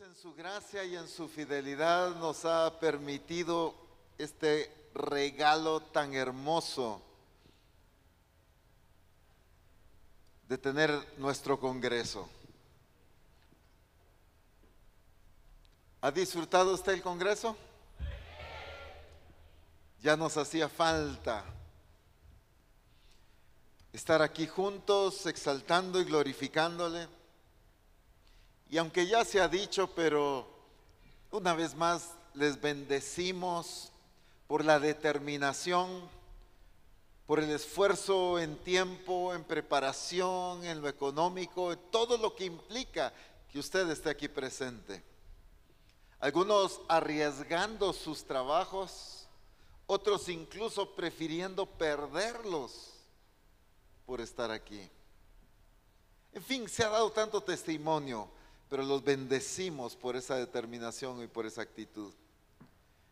En su gracia y en su fidelidad nos ha permitido este regalo tan hermoso de tener nuestro Congreso. ¿Ha disfrutado usted el Congreso? Ya nos hacía falta estar aquí juntos, exaltando y glorificándole. Y aunque ya se ha dicho, pero una vez más les bendecimos por la determinación, por el esfuerzo en tiempo, en preparación, en lo económico, en todo lo que implica que usted esté aquí presente. Algunos arriesgando sus trabajos, otros incluso prefiriendo perderlos por estar aquí. En fin, se ha dado tanto testimonio pero los bendecimos por esa determinación y por esa actitud.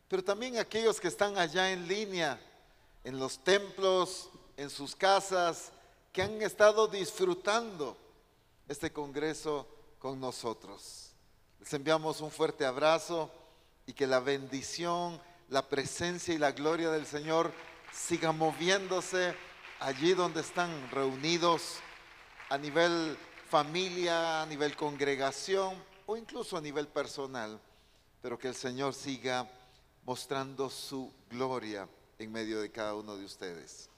Pero también aquellos que están allá en línea, en los templos, en sus casas, que han estado disfrutando este Congreso con nosotros. Les enviamos un fuerte abrazo y que la bendición, la presencia y la gloria del Señor sigan moviéndose allí donde están reunidos a nivel familia, a nivel congregación o incluso a nivel personal, pero que el Señor siga mostrando su gloria en medio de cada uno de ustedes.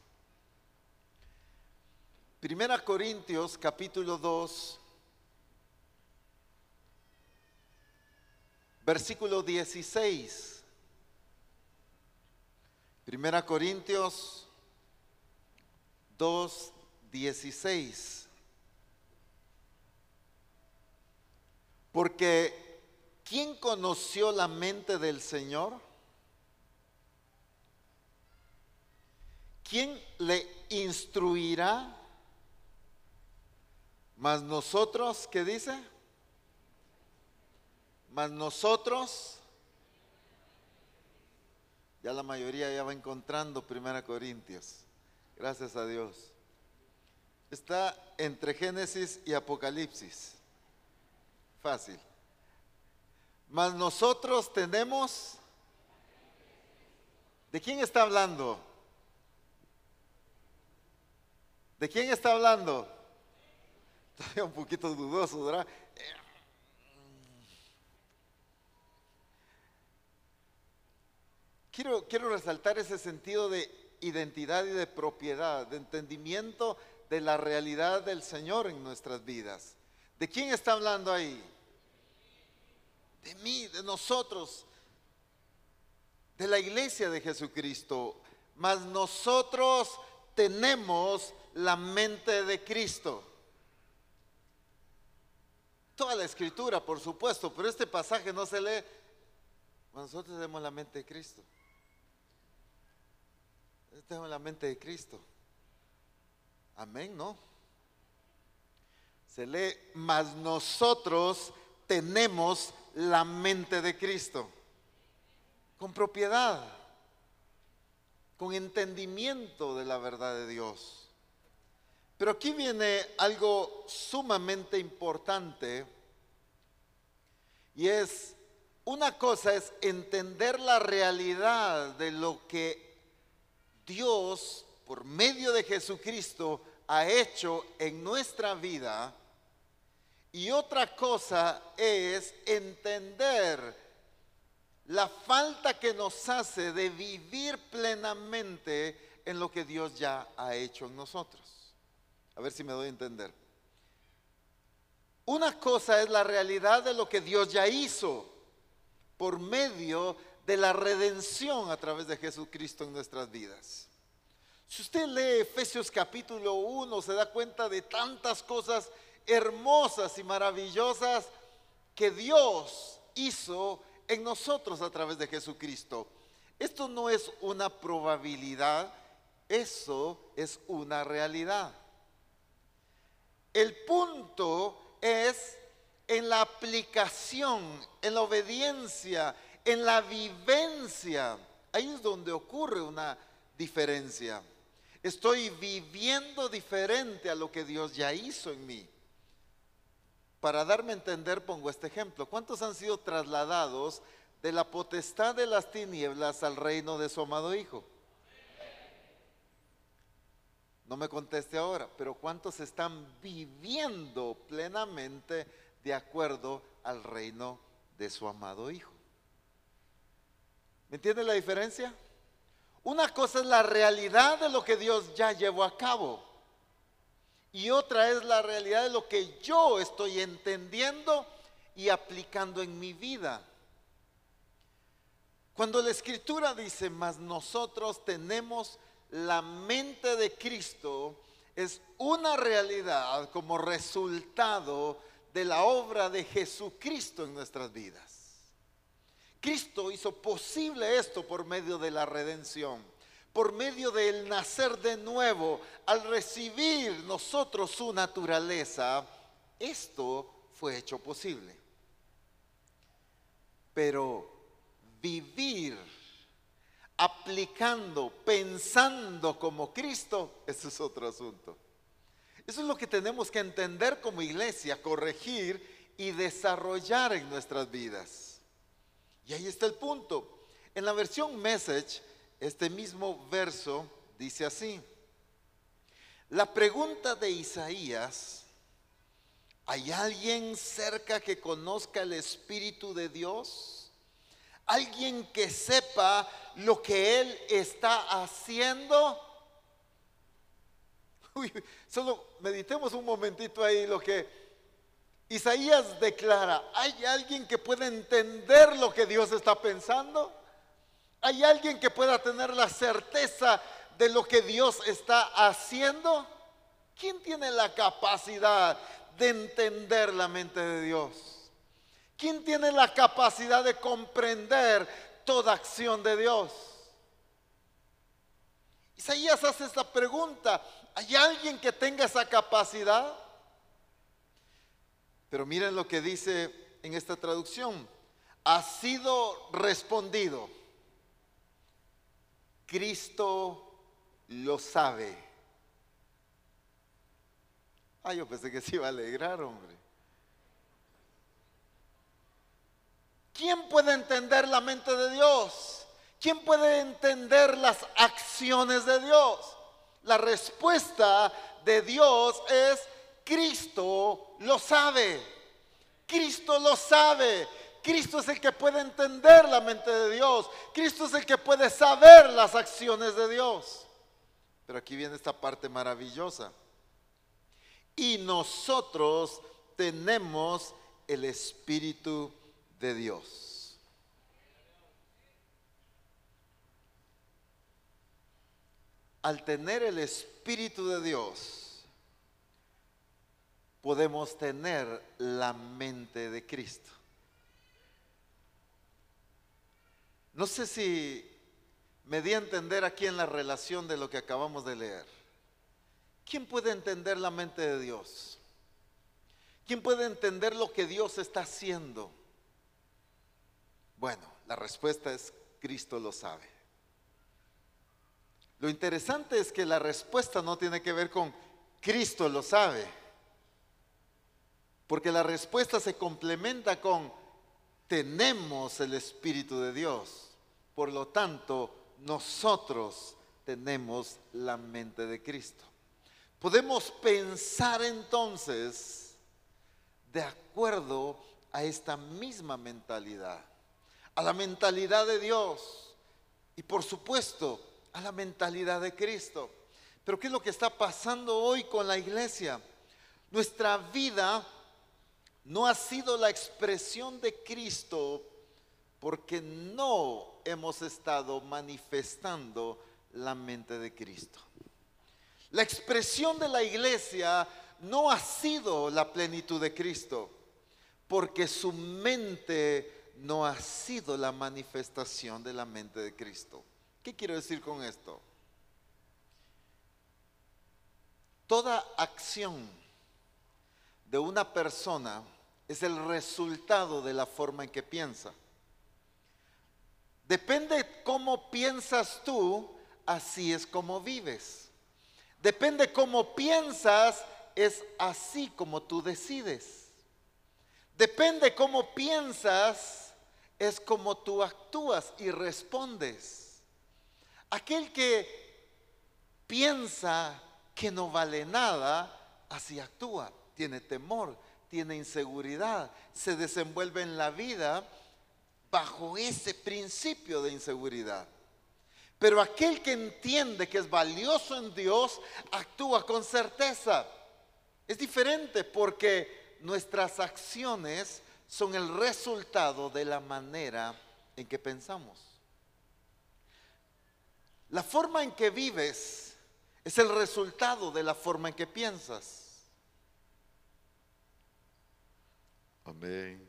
Primera Corintios capítulo 2, versículo 16. Primera Corintios 2, 16. Porque ¿quién conoció la mente del Señor? ¿Quién le instruirá? Mas nosotros, ¿qué dice? Mas nosotros, ya la mayoría ya va encontrando Primera Corintios, gracias a Dios. Está entre Génesis y Apocalipsis. Fácil. Mas nosotros tenemos... ¿De quién está hablando? ¿De quién está hablando? Todavía un poquito dudoso, ¿verdad? Quiero, quiero resaltar ese sentido de identidad y de propiedad, de entendimiento de la realidad del Señor en nuestras vidas. ¿De quién está hablando ahí? De mí, de nosotros, de la iglesia de Jesucristo. Mas nosotros tenemos la mente de Cristo. Toda la escritura, por supuesto, pero este pasaje no se lee. Nosotros tenemos la mente de Cristo. Tenemos la mente de Cristo. Amén, ¿no? Se lee, mas nosotros tenemos la mente de Cristo, con propiedad, con entendimiento de la verdad de Dios. Pero aquí viene algo sumamente importante y es, una cosa es entender la realidad de lo que Dios, por medio de Jesucristo, ha hecho en nuestra vida y otra cosa es entender la falta que nos hace de vivir plenamente en lo que Dios ya ha hecho en nosotros. A ver si me doy a entender. Una cosa es la realidad de lo que Dios ya hizo por medio de la redención a través de Jesucristo en nuestras vidas. Si usted lee Efesios capítulo 1, se da cuenta de tantas cosas hermosas y maravillosas que Dios hizo en nosotros a través de Jesucristo. Esto no es una probabilidad, eso es una realidad. El punto es en la aplicación, en la obediencia, en la vivencia. Ahí es donde ocurre una diferencia. Estoy viviendo diferente a lo que Dios ya hizo en mí. Para darme a entender, pongo este ejemplo. ¿Cuántos han sido trasladados de la potestad de las tinieblas al reino de su amado Hijo? No me conteste ahora, pero ¿cuántos están viviendo plenamente de acuerdo al reino de su amado Hijo? ¿Me entiende la diferencia? Una cosa es la realidad de lo que Dios ya llevó a cabo. Y otra es la realidad de lo que yo estoy entendiendo y aplicando en mi vida. Cuando la escritura dice, mas nosotros tenemos la mente de Cristo, es una realidad como resultado de la obra de Jesucristo en nuestras vidas. Cristo hizo posible esto por medio de la redención, por medio del nacer de nuevo, al recibir nosotros su naturaleza, esto fue hecho posible. Pero vivir aplicando, pensando como Cristo, eso es otro asunto. Eso es lo que tenemos que entender como iglesia, corregir y desarrollar en nuestras vidas. Y ahí está el punto. En la versión Message, este mismo verso dice así. La pregunta de Isaías, ¿hay alguien cerca que conozca el Espíritu de Dios? ¿Alguien que sepa lo que Él está haciendo? solo meditemos un momentito ahí lo que Isaías declara, ¿hay alguien que pueda entender lo que Dios está pensando? ¿Hay alguien que pueda tener la certeza de lo que Dios está haciendo? ¿Quién tiene la capacidad de entender la mente de Dios? ¿Quién tiene la capacidad de comprender toda acción de Dios? Isaías hace esta pregunta, ¿hay alguien que tenga esa capacidad? Pero miren lo que dice en esta traducción. Ha sido respondido. Cristo lo sabe. Ah, yo pensé que se iba a alegrar, hombre. ¿Quién puede entender la mente de Dios? ¿Quién puede entender las acciones de Dios? La respuesta de Dios es Cristo lo sabe. Cristo lo sabe. Cristo es el que puede entender la mente de Dios. Cristo es el que puede saber las acciones de Dios. Pero aquí viene esta parte maravillosa. Y nosotros tenemos el Espíritu de Dios. Al tener el Espíritu de Dios, podemos tener la mente de Cristo. No sé si me di a entender aquí en la relación de lo que acabamos de leer. ¿Quién puede entender la mente de Dios? ¿Quién puede entender lo que Dios está haciendo? Bueno, la respuesta es Cristo lo sabe. Lo interesante es que la respuesta no tiene que ver con Cristo lo sabe. Porque la respuesta se complementa con tenemos el Espíritu de Dios. Por lo tanto, nosotros tenemos la mente de Cristo. Podemos pensar entonces de acuerdo a esta misma mentalidad, a la mentalidad de Dios y por supuesto a la mentalidad de Cristo. Pero ¿qué es lo que está pasando hoy con la iglesia? Nuestra vida no ha sido la expresión de Cristo porque no hemos estado manifestando la mente de Cristo. La expresión de la iglesia no ha sido la plenitud de Cristo porque su mente no ha sido la manifestación de la mente de Cristo. ¿Qué quiero decir con esto? Toda acción de una persona es el resultado de la forma en que piensa. Depende cómo piensas tú, así es como vives. Depende cómo piensas, es así como tú decides. Depende cómo piensas, es como tú actúas y respondes. Aquel que piensa que no vale nada, así actúa, tiene temor, tiene inseguridad, se desenvuelve en la vida bajo ese principio de inseguridad. Pero aquel que entiende que es valioso en Dios, actúa con certeza. Es diferente porque nuestras acciones son el resultado de la manera en que pensamos. La forma en que vives es el resultado de la forma en que piensas. Amén.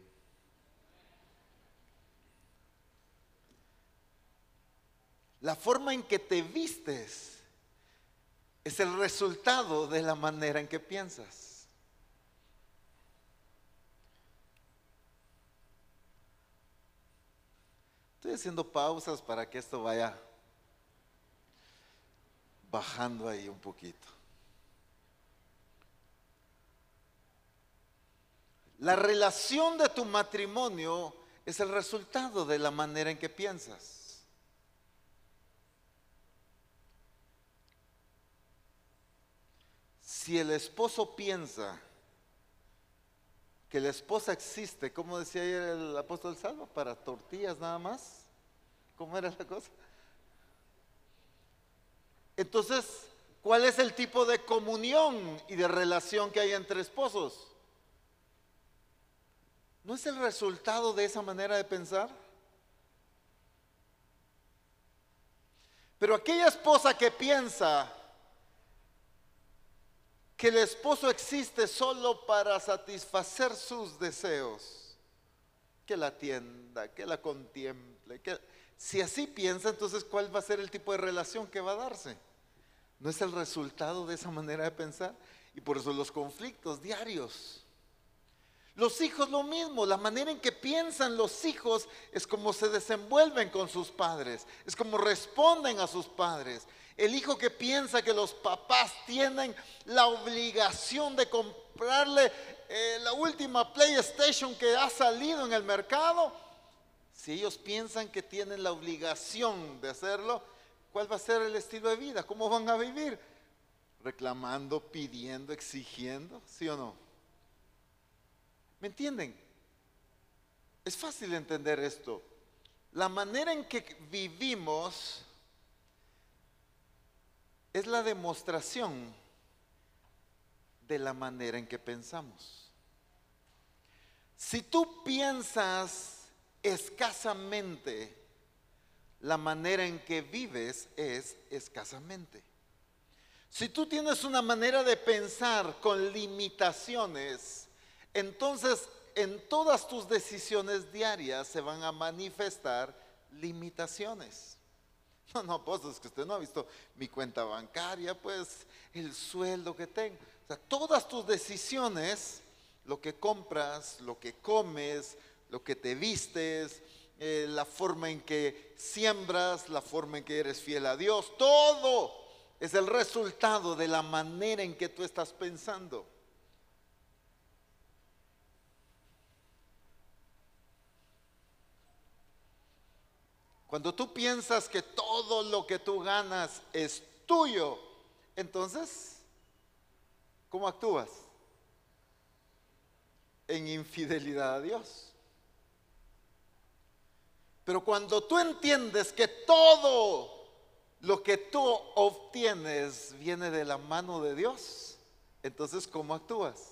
La forma en que te vistes es el resultado de la manera en que piensas. Estoy haciendo pausas para que esto vaya bajando ahí un poquito. La relación de tu matrimonio es el resultado de la manera en que piensas. Si el esposo piensa que la esposa existe, como decía ayer el apóstol Salvo, para tortillas nada más, ¿cómo era la cosa? Entonces, ¿cuál es el tipo de comunión y de relación que hay entre esposos? ¿No es el resultado de esa manera de pensar? Pero aquella esposa que piensa que el esposo existe solo para satisfacer sus deseos, que la atienda, que la contemple, que si así piensa, entonces ¿cuál va a ser el tipo de relación que va a darse? ¿No es el resultado de esa manera de pensar? Y por eso los conflictos diarios. Los hijos lo mismo, la manera en que piensan los hijos es como se desenvuelven con sus padres, es como responden a sus padres. El hijo que piensa que los papás tienen la obligación de comprarle eh, la última PlayStation que ha salido en el mercado, si ellos piensan que tienen la obligación de hacerlo, ¿cuál va a ser el estilo de vida? ¿Cómo van a vivir? Reclamando, pidiendo, exigiendo, ¿sí o no? ¿Me entienden? Es fácil entender esto. La manera en que vivimos es la demostración de la manera en que pensamos. Si tú piensas escasamente, la manera en que vives es escasamente. Si tú tienes una manera de pensar con limitaciones, entonces en todas tus decisiones diarias se van a manifestar limitaciones. No, no, pues es que usted no ha visto mi cuenta bancaria, pues el sueldo que tengo. O sea, todas tus decisiones, lo que compras, lo que comes, lo que te vistes, eh, la forma en que siembras, la forma en que eres fiel a Dios, todo es el resultado de la manera en que tú estás pensando. Cuando tú piensas que todo lo que tú ganas es tuyo, entonces, ¿cómo actúas? En infidelidad a Dios. Pero cuando tú entiendes que todo lo que tú obtienes viene de la mano de Dios, entonces ¿cómo actúas?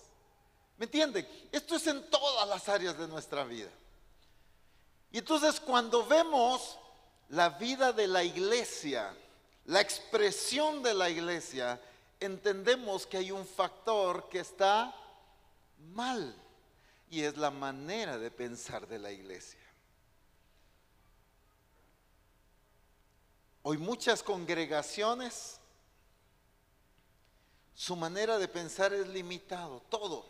¿Me entienden? Esto es en todas las áreas de nuestra vida. Y entonces cuando vemos la vida de la iglesia, la expresión de la iglesia, entendemos que hay un factor que está mal y es la manera de pensar de la iglesia. Hoy muchas congregaciones, su manera de pensar es limitado, todo.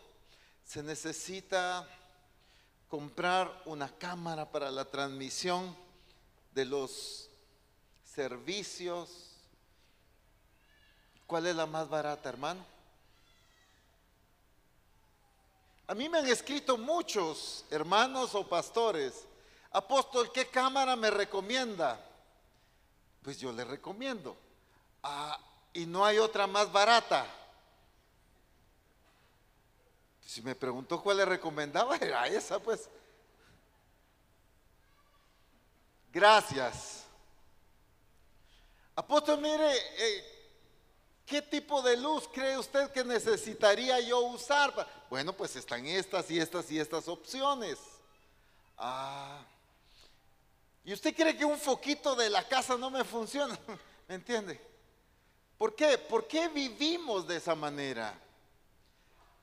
Se necesita comprar una cámara para la transmisión de los servicios. ¿Cuál es la más barata, hermano? A mí me han escrito muchos hermanos o pastores, apóstol, ¿qué cámara me recomienda? Pues yo le recomiendo. Ah, y no hay otra más barata. Si me preguntó cuál le recomendaba, era esa, pues. Gracias. Apóstol, mire, eh, ¿qué tipo de luz cree usted que necesitaría yo usar? Bueno, pues están estas y estas y estas opciones. Ah. ¿Y usted cree que un foquito de la casa no me funciona? ¿Me entiende? ¿Por qué? ¿Por qué vivimos de esa manera?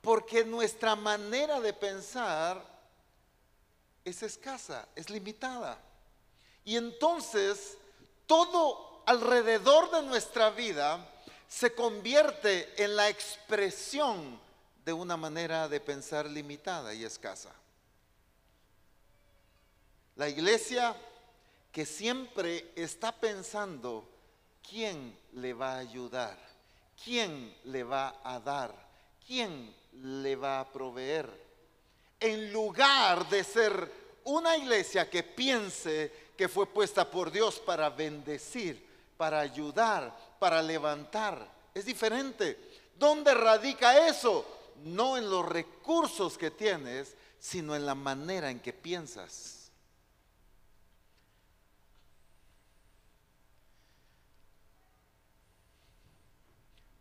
Porque nuestra manera de pensar es escasa, es limitada. Y entonces todo alrededor de nuestra vida se convierte en la expresión de una manera de pensar limitada y escasa. La iglesia que siempre está pensando quién le va a ayudar, quién le va a dar, quién le va a proveer. En lugar de ser una iglesia que piense que fue puesta por Dios para bendecir, para ayudar, para levantar. Es diferente. ¿Dónde radica eso? No en los recursos que tienes, sino en la manera en que piensas.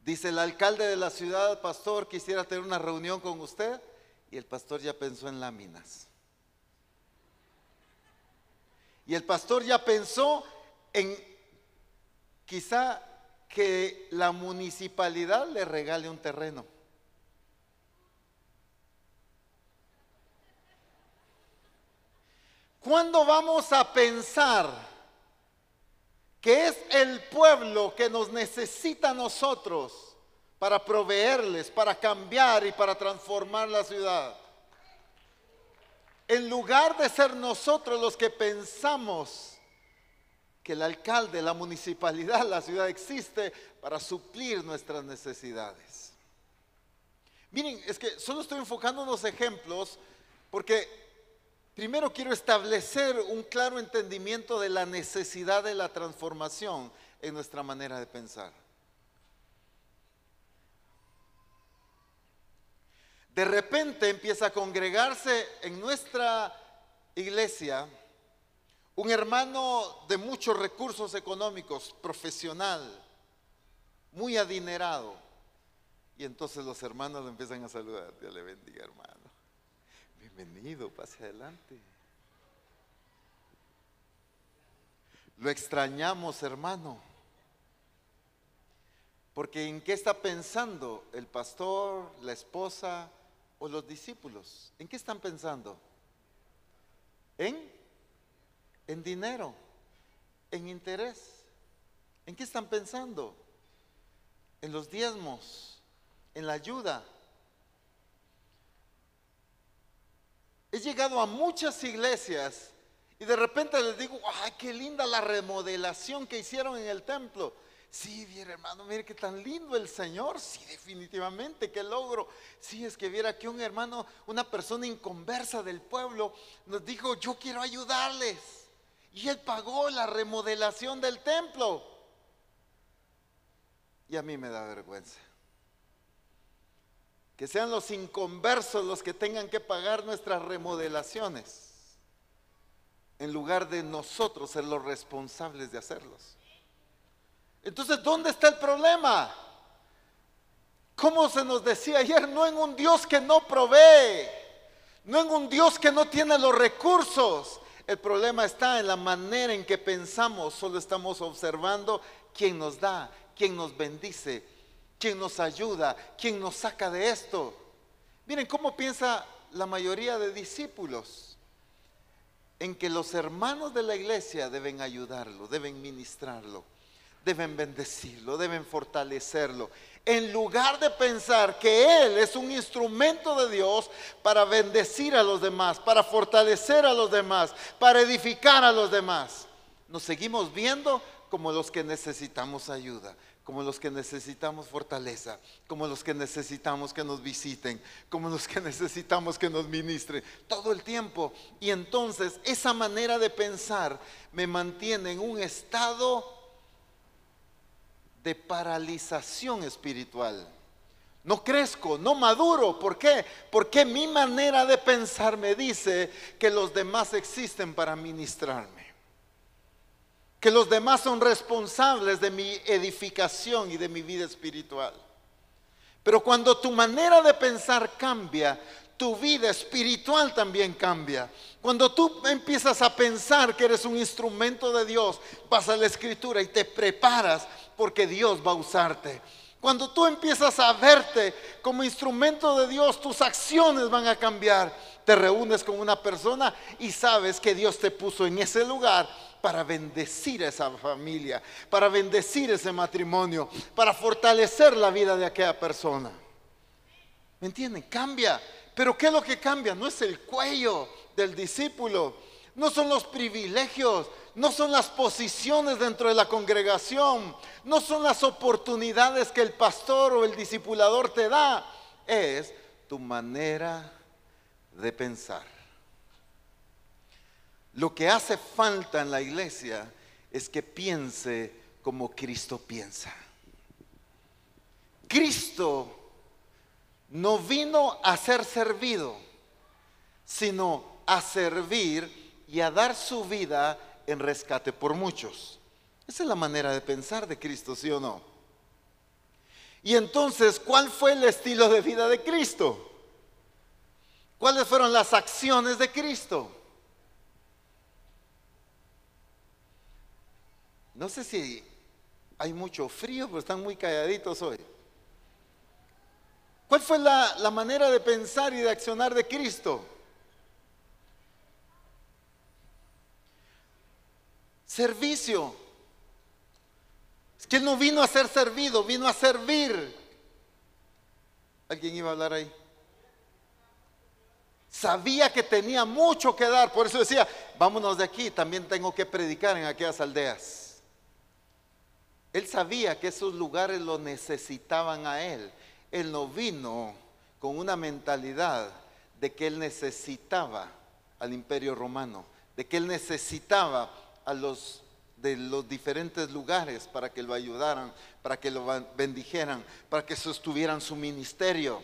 Dice el alcalde de la ciudad, pastor, quisiera tener una reunión con usted. Y el pastor ya pensó en láminas. Y el pastor ya pensó en quizá que la municipalidad le regale un terreno. ¿Cuándo vamos a pensar? que es el pueblo que nos necesita a nosotros para proveerles, para cambiar y para transformar la ciudad. En lugar de ser nosotros los que pensamos que el alcalde, la municipalidad, la ciudad existe para suplir nuestras necesidades. Miren, es que solo estoy enfocando unos ejemplos porque Primero quiero establecer un claro entendimiento de la necesidad de la transformación en nuestra manera de pensar. De repente empieza a congregarse en nuestra iglesia un hermano de muchos recursos económicos, profesional, muy adinerado. Y entonces los hermanos lo empiezan a saludar. Dios le bendiga, hermano. Bienvenido, pase adelante. Lo extrañamos, hermano. Porque ¿en qué está pensando el pastor, la esposa los discípulos? ¿En qué están pensando? En en dinero, en interés. ¿En qué están pensando? En los diezmos, en la ayuda, He llegado a muchas iglesias y de repente les digo, ay, qué linda la remodelación que hicieron en el templo. Sí, viera hermano, mire qué tan lindo el Señor. Sí, definitivamente, qué logro. Sí, es que viera que un hermano, una persona inconversa del pueblo, nos dijo, yo quiero ayudarles. Y él pagó la remodelación del templo. Y a mí me da vergüenza. Que sean los inconversos los que tengan que pagar nuestras remodelaciones, en lugar de nosotros ser los responsables de hacerlos. Entonces, ¿dónde está el problema? Como se nos decía ayer, no en un Dios que no provee, no en un Dios que no tiene los recursos. El problema está en la manera en que pensamos, solo estamos observando quién nos da, quién nos bendice, quién nos ayuda, quién nos saca de esto. Miren cómo piensa la mayoría de discípulos en que los hermanos de la iglesia deben ayudarlo, deben ministrarlo, deben bendecirlo, deben fortalecerlo. En lugar de pensar que Él es un instrumento de Dios para bendecir a los demás, para fortalecer a los demás, para edificar a los demás, nos seguimos viendo como los que necesitamos ayuda como los que necesitamos fortaleza, como los que necesitamos que nos visiten, como los que necesitamos que nos ministren, todo el tiempo. Y entonces esa manera de pensar me mantiene en un estado de paralización espiritual. No crezco, no maduro. ¿Por qué? Porque mi manera de pensar me dice que los demás existen para ministrarme que los demás son responsables de mi edificación y de mi vida espiritual. Pero cuando tu manera de pensar cambia, tu vida espiritual también cambia. Cuando tú empiezas a pensar que eres un instrumento de Dios, vas a la escritura y te preparas porque Dios va a usarte. Cuando tú empiezas a verte como instrumento de Dios, tus acciones van a cambiar. Te reúnes con una persona y sabes que Dios te puso en ese lugar para bendecir a esa familia, para bendecir ese matrimonio, para fortalecer la vida de aquella persona. ¿Me entienden? Cambia. Pero ¿qué es lo que cambia? No es el cuello del discípulo, no son los privilegios, no son las posiciones dentro de la congregación, no son las oportunidades que el pastor o el discipulador te da, es tu manera de pensar. Lo que hace falta en la iglesia es que piense como Cristo piensa. Cristo no vino a ser servido, sino a servir y a dar su vida en rescate por muchos. Esa es la manera de pensar de Cristo, ¿sí o no? Y entonces, ¿cuál fue el estilo de vida de Cristo? ¿Cuáles fueron las acciones de Cristo? No sé si hay mucho frío, pero están muy calladitos hoy. ¿Cuál fue la, la, manera de pensar y de accionar de Cristo? Servicio. Es que Él no vino a ser servido, vino a servir. ¿Alguien iba a hablar ahí? Sabía que tenía mucho que dar, por eso decía, vámonos de aquí, también tengo que predicar en aquellas aldeas. Él sabía que esos lugares lo necesitaban a él. Él no vino con una mentalidad de que él necesitaba al imperio romano, de que él necesitaba a los de los diferentes lugares para que lo ayudaran, para que lo bendijeran, para que sostuvieran su ministerio.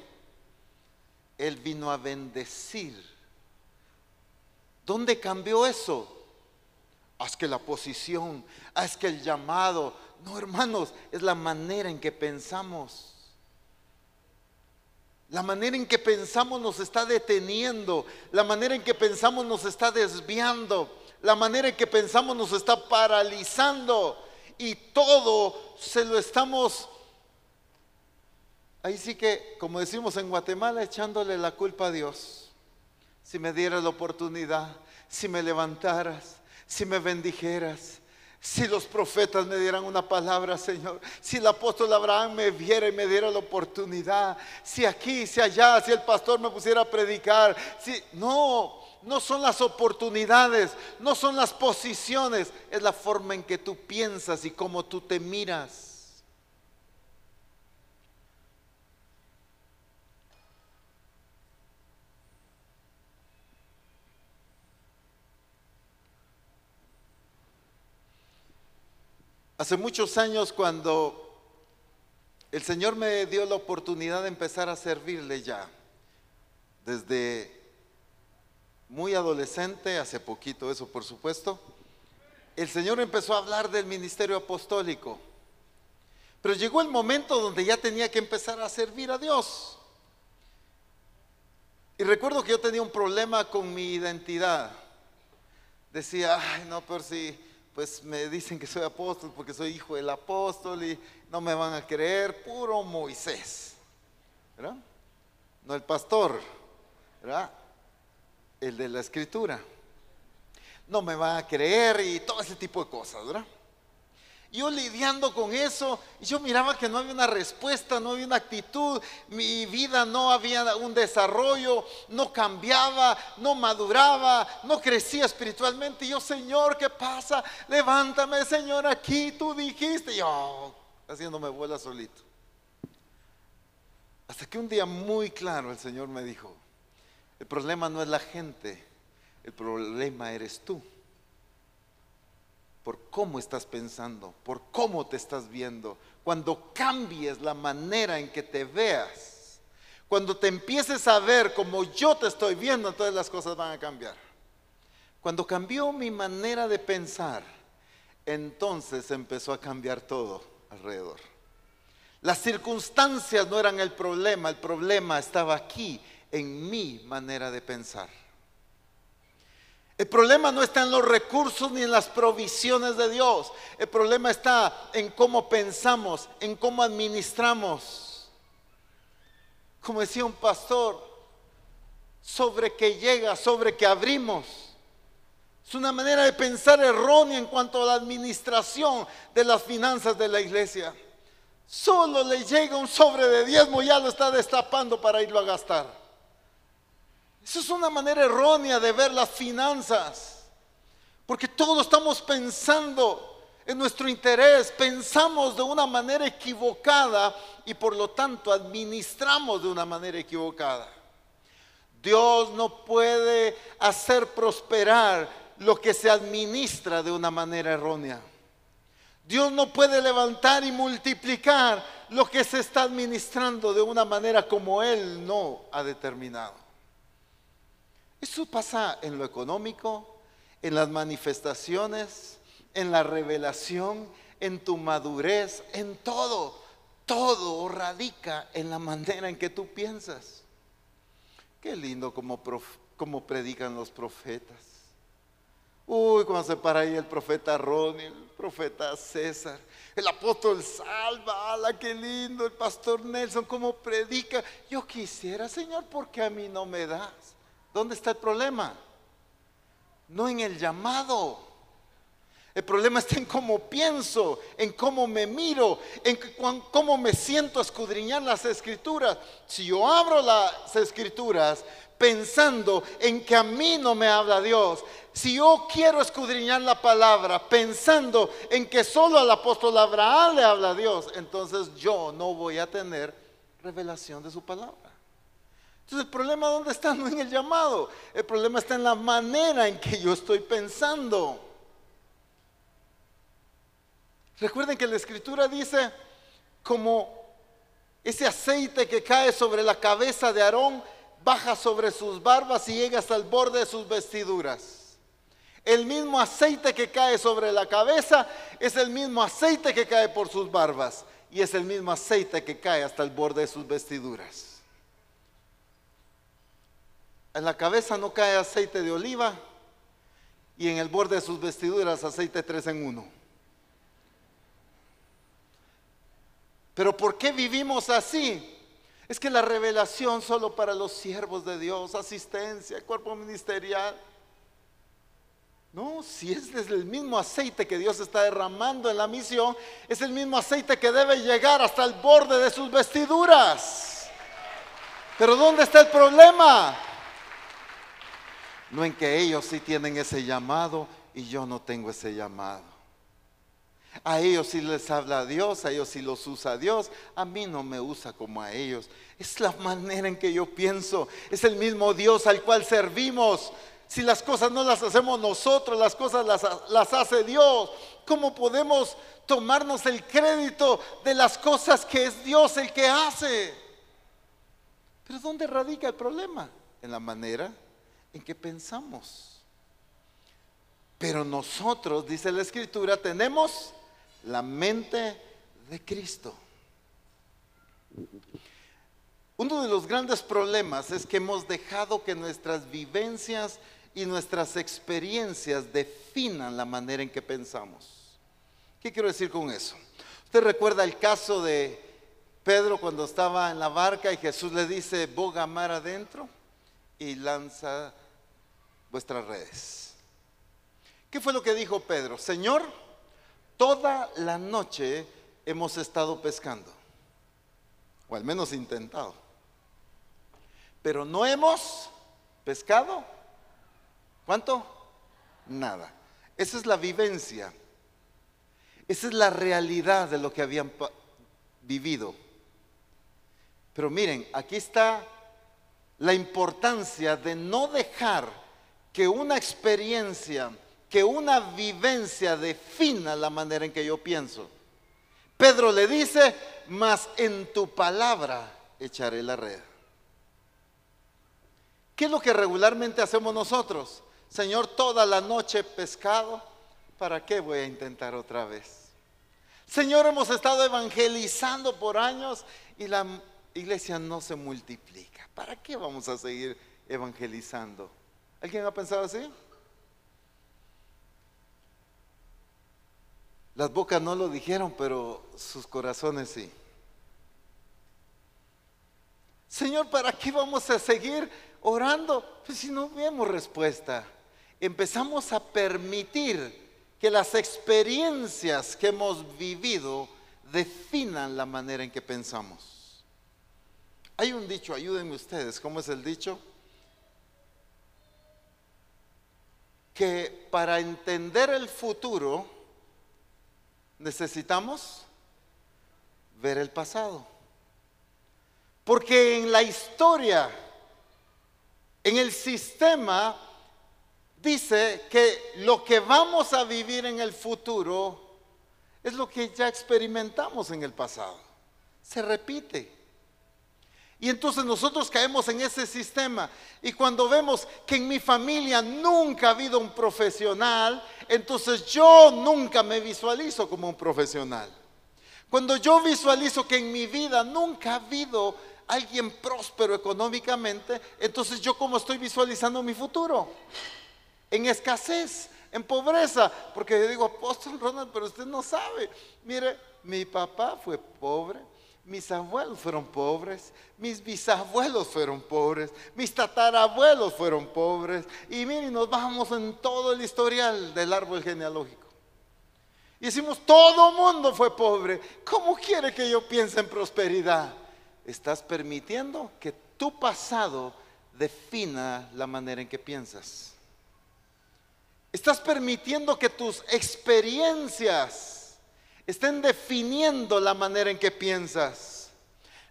Él vino a bendecir. ¿Dónde cambió eso? Haz que la posición, haz que el llamado, no, hermanos, es la manera en que pensamos. La manera en que pensamos nos está deteniendo. La manera en que pensamos nos está desviando. La manera en que pensamos nos está paralizando. Y todo se lo estamos, ahí sí que, como decimos en Guatemala, echándole la culpa a Dios. Si me dieras la oportunidad, si me levantaras, si me bendijeras, si los profetas me dieran una palabra, Señor. Si el apóstol Abraham me viera y me diera la oportunidad. Si aquí, si allá, si el pastor me pusiera a predicar. Si, no, no son las oportunidades, no son las posiciones. Es la forma en que tú piensas y cómo tú te miras. Hace muchos años cuando el Señor me dio la oportunidad de empezar a servirle ya, desde muy adolescente, hace poquito eso por supuesto, el Señor empezó a hablar del ministerio apostólico. Pero llegó el momento donde ya tenía que empezar a servir a Dios. Y recuerdo que yo tenía un problema con mi identidad. Decía, ay, no, pero si pues me dicen que soy apóstol porque soy hijo del apóstol y no me van a creer, puro Moisés, ¿verdad? No el pastor, ¿verdad? El de la escritura. No me van a creer y todo ese tipo de cosas, ¿verdad? yo lidiando con eso, yo miraba que no había una respuesta, no había una actitud, mi vida no había un desarrollo, no cambiaba, no maduraba, no crecía espiritualmente. Y yo, Señor, ¿qué pasa? Levántame, Señor, aquí tú dijiste. yo, haciéndome bola solito. Hasta que un día muy claro el Señor me dijo, el problema no es la gente, el problema eres tú. Por cómo estás pensando, por cómo te estás viendo. Cuando cambies la manera en que te veas, cuando te empieces a ver como yo te estoy viendo, entonces las cosas van a cambiar. Cuando cambió mi manera de pensar, entonces empezó a cambiar todo alrededor. Las circunstancias no eran el problema, el problema estaba aquí, en mi manera de pensar. El problema no está en los recursos ni en las provisiones de Dios. El problema está en cómo pensamos, en cómo administramos. Como decía un pastor, sobre que llega, sobre que abrimos. Es una manera de pensar errónea en cuanto a la administración de las finanzas de la iglesia. Solo le llega un sobre de diezmo y ya lo está destapando para irlo a gastar. Eso es una manera errónea de ver las finanzas. Porque todos estamos pensando en nuestro interés, pensamos de una manera equivocada y por lo tanto administramos de una manera equivocada. Dios no puede hacer prosperar lo que se administra de una manera errónea. Dios no puede levantar y multiplicar lo que se está administrando de una manera como Él no ha determinado. Eso pasa en lo económico, en las manifestaciones, en la revelación, en tu madurez, en todo. Todo radica en la manera en que tú piensas. Qué lindo como, predican los profetas. Uy, cuando se para ahí el profeta Ronnie, el profeta César, el apóstol Salva, ala, qué lindo, el pastor Nelson, cómo predica. Yo quisiera, Señor, porque a mí no me das. ¿Dónde está el problema? No en el llamado. El problema está en cómo pienso, en cómo me miro, en cómo me siento a escudriñar las escrituras. Si yo abro las escrituras pensando en que a mí no me habla Dios, si yo quiero escudriñar la palabra pensando en que solo al apóstol Abraham le habla Dios, entonces yo no voy a tener revelación de su palabra. Entonces el problema dónde está? No en el llamado. El problema está en la manera en que yo estoy pensando. Recuerden que la escritura dice como ese aceite que cae sobre la cabeza de Aarón baja sobre sus barbas y llega hasta el borde de sus vestiduras. El mismo aceite que cae sobre la cabeza es el mismo aceite que cae por sus barbas y es el mismo aceite que cae hasta el borde de sus vestiduras. En la cabeza no cae aceite de oliva y en el borde de sus vestiduras aceite tres en uno. Pero ¿por qué vivimos así? Es que la revelación solo para los siervos de Dios, asistencia, cuerpo ministerial. No, si es el mismo aceite que Dios está derramando en la misión, es el mismo aceite que debe llegar hasta el borde de sus vestiduras. Pero ¿dónde está el problema? No en que ellos sí tienen ese llamado y yo no tengo ese llamado. A ellos sí les habla Dios, a ellos sí los usa Dios, a mí no me usa como a ellos. Es la manera en que yo pienso, es el mismo Dios al cual servimos. Si las cosas no las hacemos nosotros, las cosas las, las hace Dios. ¿Cómo podemos tomarnos el crédito de las cosas que es Dios el que hace? Pero ¿dónde radica el problema? En la manera en que pensamos. Pero nosotros, dice la escritura, tenemos la mente de Cristo. Uno de los grandes problemas es que hemos dejado que nuestras vivencias y nuestras experiencias definan la manera en que pensamos. ¿Qué quiero decir con eso? Usted recuerda el caso de Pedro cuando estaba en la barca y Jesús le dice, boga mar adentro y lanza vuestras redes. ¿Qué fue lo que dijo Pedro? Señor, toda la noche hemos estado pescando, o al menos intentado, pero no hemos pescado. ¿Cuánto? Nada. Esa es la vivencia. Esa es la realidad de lo que habían vivido. Pero miren, aquí está la importancia de no dejar que una experiencia, que una vivencia defina la manera en que yo pienso. Pedro le dice, mas en tu palabra echaré la red. ¿Qué es lo que regularmente hacemos nosotros? Señor, toda la noche pescado, ¿para qué voy a intentar otra vez? Señor, hemos estado evangelizando por años y la iglesia no se multiplica. ¿Para qué vamos a seguir evangelizando? ¿Alguien ha pensado así? Las bocas no lo dijeron, pero sus corazones sí. Señor, ¿para qué vamos a seguir orando? Pues si no vemos respuesta. Empezamos a permitir que las experiencias que hemos vivido definan la manera en que pensamos. Hay un dicho, ayúdenme ustedes, ¿cómo es el dicho? Que para entender el futuro necesitamos ver el pasado. Porque en la historia, en el sistema, dice que lo que vamos a vivir en el futuro es lo que ya experimentamos en el pasado. Se repite. Y entonces nosotros caemos en ese sistema. Y cuando vemos que en mi familia nunca ha habido un profesional, entonces yo nunca me visualizo como un profesional. Cuando yo visualizo que en mi vida nunca ha habido alguien próspero económicamente, entonces yo como estoy visualizando mi futuro en escasez, en pobreza. Porque yo digo, apóstol Ronald, pero usted no sabe. Mire, mi papá fue pobre, mis abuelos fueron pobres, mis bisabuelos fueron pobres, mis tatarabuelos fueron pobres. Y miren, nos bajamos en todo el historial del árbol genealógico. Y decimos, todo mundo fue pobre. ¿Cómo quiere que yo piense en prosperidad? Estás permitiendo que tu pasado defina la manera en que piensas. Estás permitiendo que tus experiencias estén definiendo la manera en que piensas.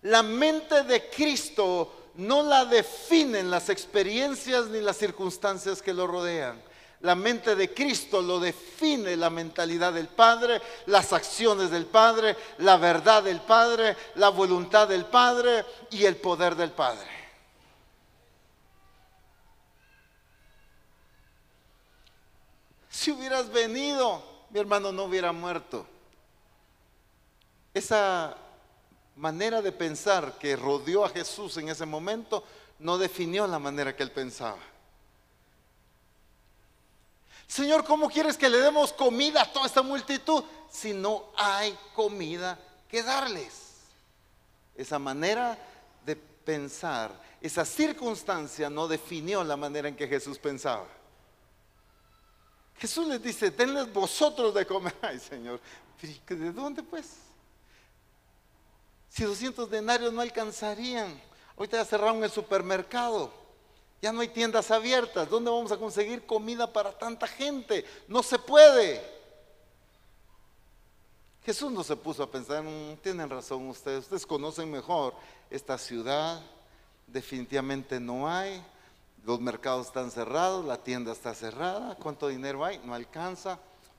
La mente de Cristo no la definen las experiencias ni las circunstancias que lo rodean. La mente de Cristo lo define la mentalidad del Padre, las acciones del Padre, la verdad del Padre, la voluntad del Padre y el poder del Padre. Si hubieras venido, mi hermano no hubiera muerto. Esa manera de pensar que rodeó a Jesús en ese momento no definió la manera que él pensaba. Señor, ¿cómo quieres que le demos comida a toda esta multitud si no hay comida que darles? Esa manera de pensar, esa circunstancia no definió la manera en que Jesús pensaba. Jesús les dice, denles vosotros de comer. Ay, Señor, ¿de dónde pues? Si 200 denarios no alcanzarían. Ahorita ya cerraron el supermercado. Ya no hay tiendas abiertas. ¿Dónde vamos a conseguir comida para tanta gente? No se puede. Jesús no se puso a pensar, tienen razón ustedes, ustedes conocen mejor esta ciudad, definitivamente no hay, los mercados están cerrados, la tienda está cerrada, ¿cuánto dinero hay? No alcanza.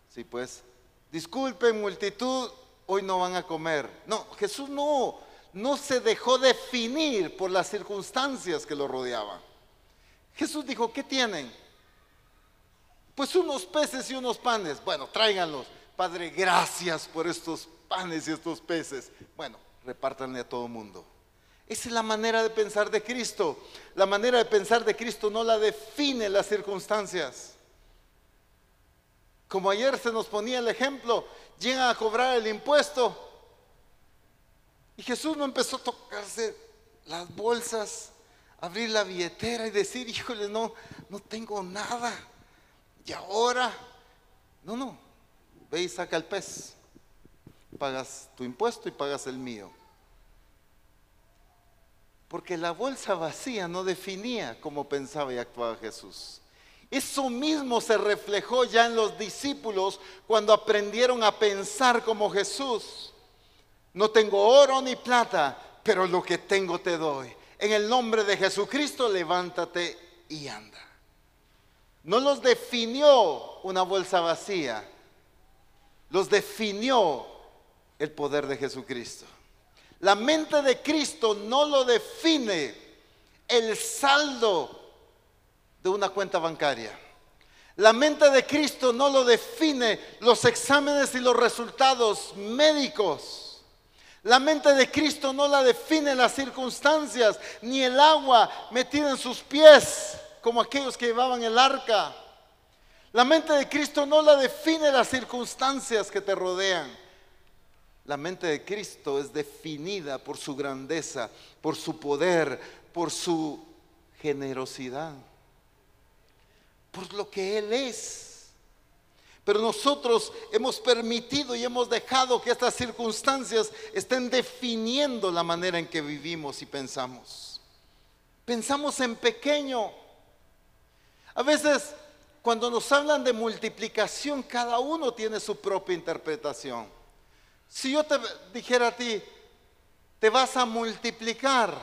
Sí, pues, disculpen multitud, hoy no van a comer. No, Jesús no, no se dejó definir por las circunstancias que lo rodeaban. Jesús dijo, ¿qué tienen? Pues unos peces y unos panes. Bueno, tráiganlos. Padre, gracias por estos panes y estos peces. Bueno, repártanle a todo mundo. Esa es la manera de pensar de Cristo. La manera de pensar de Cristo no la define las circunstancias. Como ayer se nos ponía el ejemplo, llegan a cobrar el impuesto y Jesús no empezó a tocarse las bolsas, abrir la billetera y decir, híjole, no, no tengo nada. Y ahora, no, no, ve y saca el pez. Pagas tu impuesto y pagas el mío. Porque la bolsa vacía no definía cómo pensaba y actuaba Jesús. Eso mismo se reflejó ya en los discípulos cuando aprendieron a pensar como Jesús. No tengo oro ni plata, pero lo que tengo te doy. En el nombre de Jesucristo, levántate y anda. No los definió una bolsa vacía, los definió el poder de Jesucristo. La mente de Cristo no lo define el saldo de una cuenta bancaria. La mente de Cristo no lo define los exámenes y los resultados médicos. La mente de Cristo no la define las circunstancias, ni el agua metida en sus pies, como aquellos que llevaban el arca. La mente de Cristo no la define las circunstancias que te rodean. La mente de Cristo es definida por su grandeza, por su poder, por su generosidad por lo que Él es. Pero nosotros hemos permitido y hemos dejado que estas circunstancias estén definiendo la manera en que vivimos y pensamos. Pensamos en pequeño. A veces cuando nos hablan de multiplicación, cada uno tiene su propia interpretación. Si yo te dijera a ti, te vas a multiplicar,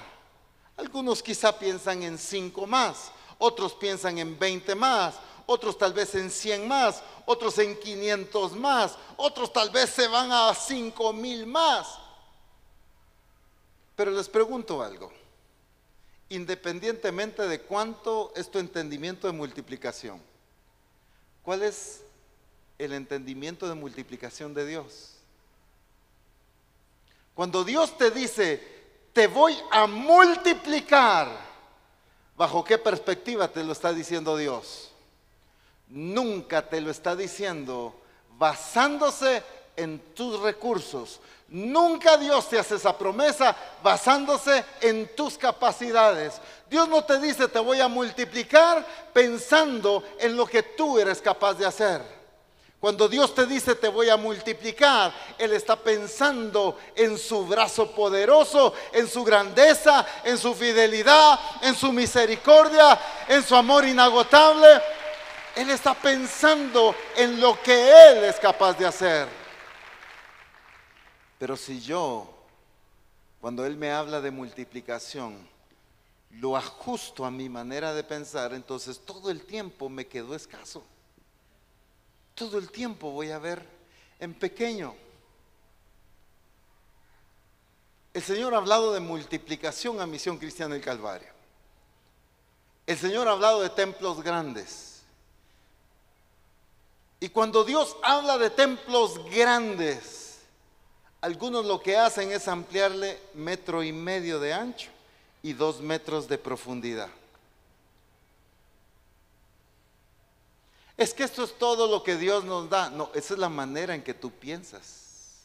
algunos quizá piensan en cinco más, otros piensan en 20 más, otros tal vez en 100 más, otros en 500 más, otros tal vez se van a 5 mil más. Pero les pregunto algo, independientemente de cuánto es tu entendimiento de multiplicación, ¿cuál es el entendimiento de multiplicación de Dios? Cuando Dios te dice, te voy a multiplicar, ¿Bajo qué perspectiva te lo está diciendo Dios? Nunca te lo está diciendo basándose en tus recursos. Nunca Dios te hace esa promesa basándose en tus capacidades. Dios no te dice te voy a multiplicar pensando en lo que tú eres capaz de hacer. Cuando Dios te dice te voy a multiplicar, Él está pensando en su brazo poderoso, en su grandeza, en su fidelidad, en su misericordia, en su amor inagotable. Él está pensando en lo que Él es capaz de hacer. Pero si yo, cuando Él me habla de multiplicación, lo ajusto a mi manera de pensar, entonces todo el tiempo me quedo escaso todo el tiempo voy a ver en pequeño. El Señor ha hablado de multiplicación a Misión Cristiana del Calvario. El Señor ha hablado de templos grandes. Y cuando Dios habla de templos grandes, algunos lo que hacen es ampliarle metro y medio de ancho y dos metros de profundidad. Es que esto es todo lo que Dios nos da. No, esa es la manera en que tú piensas.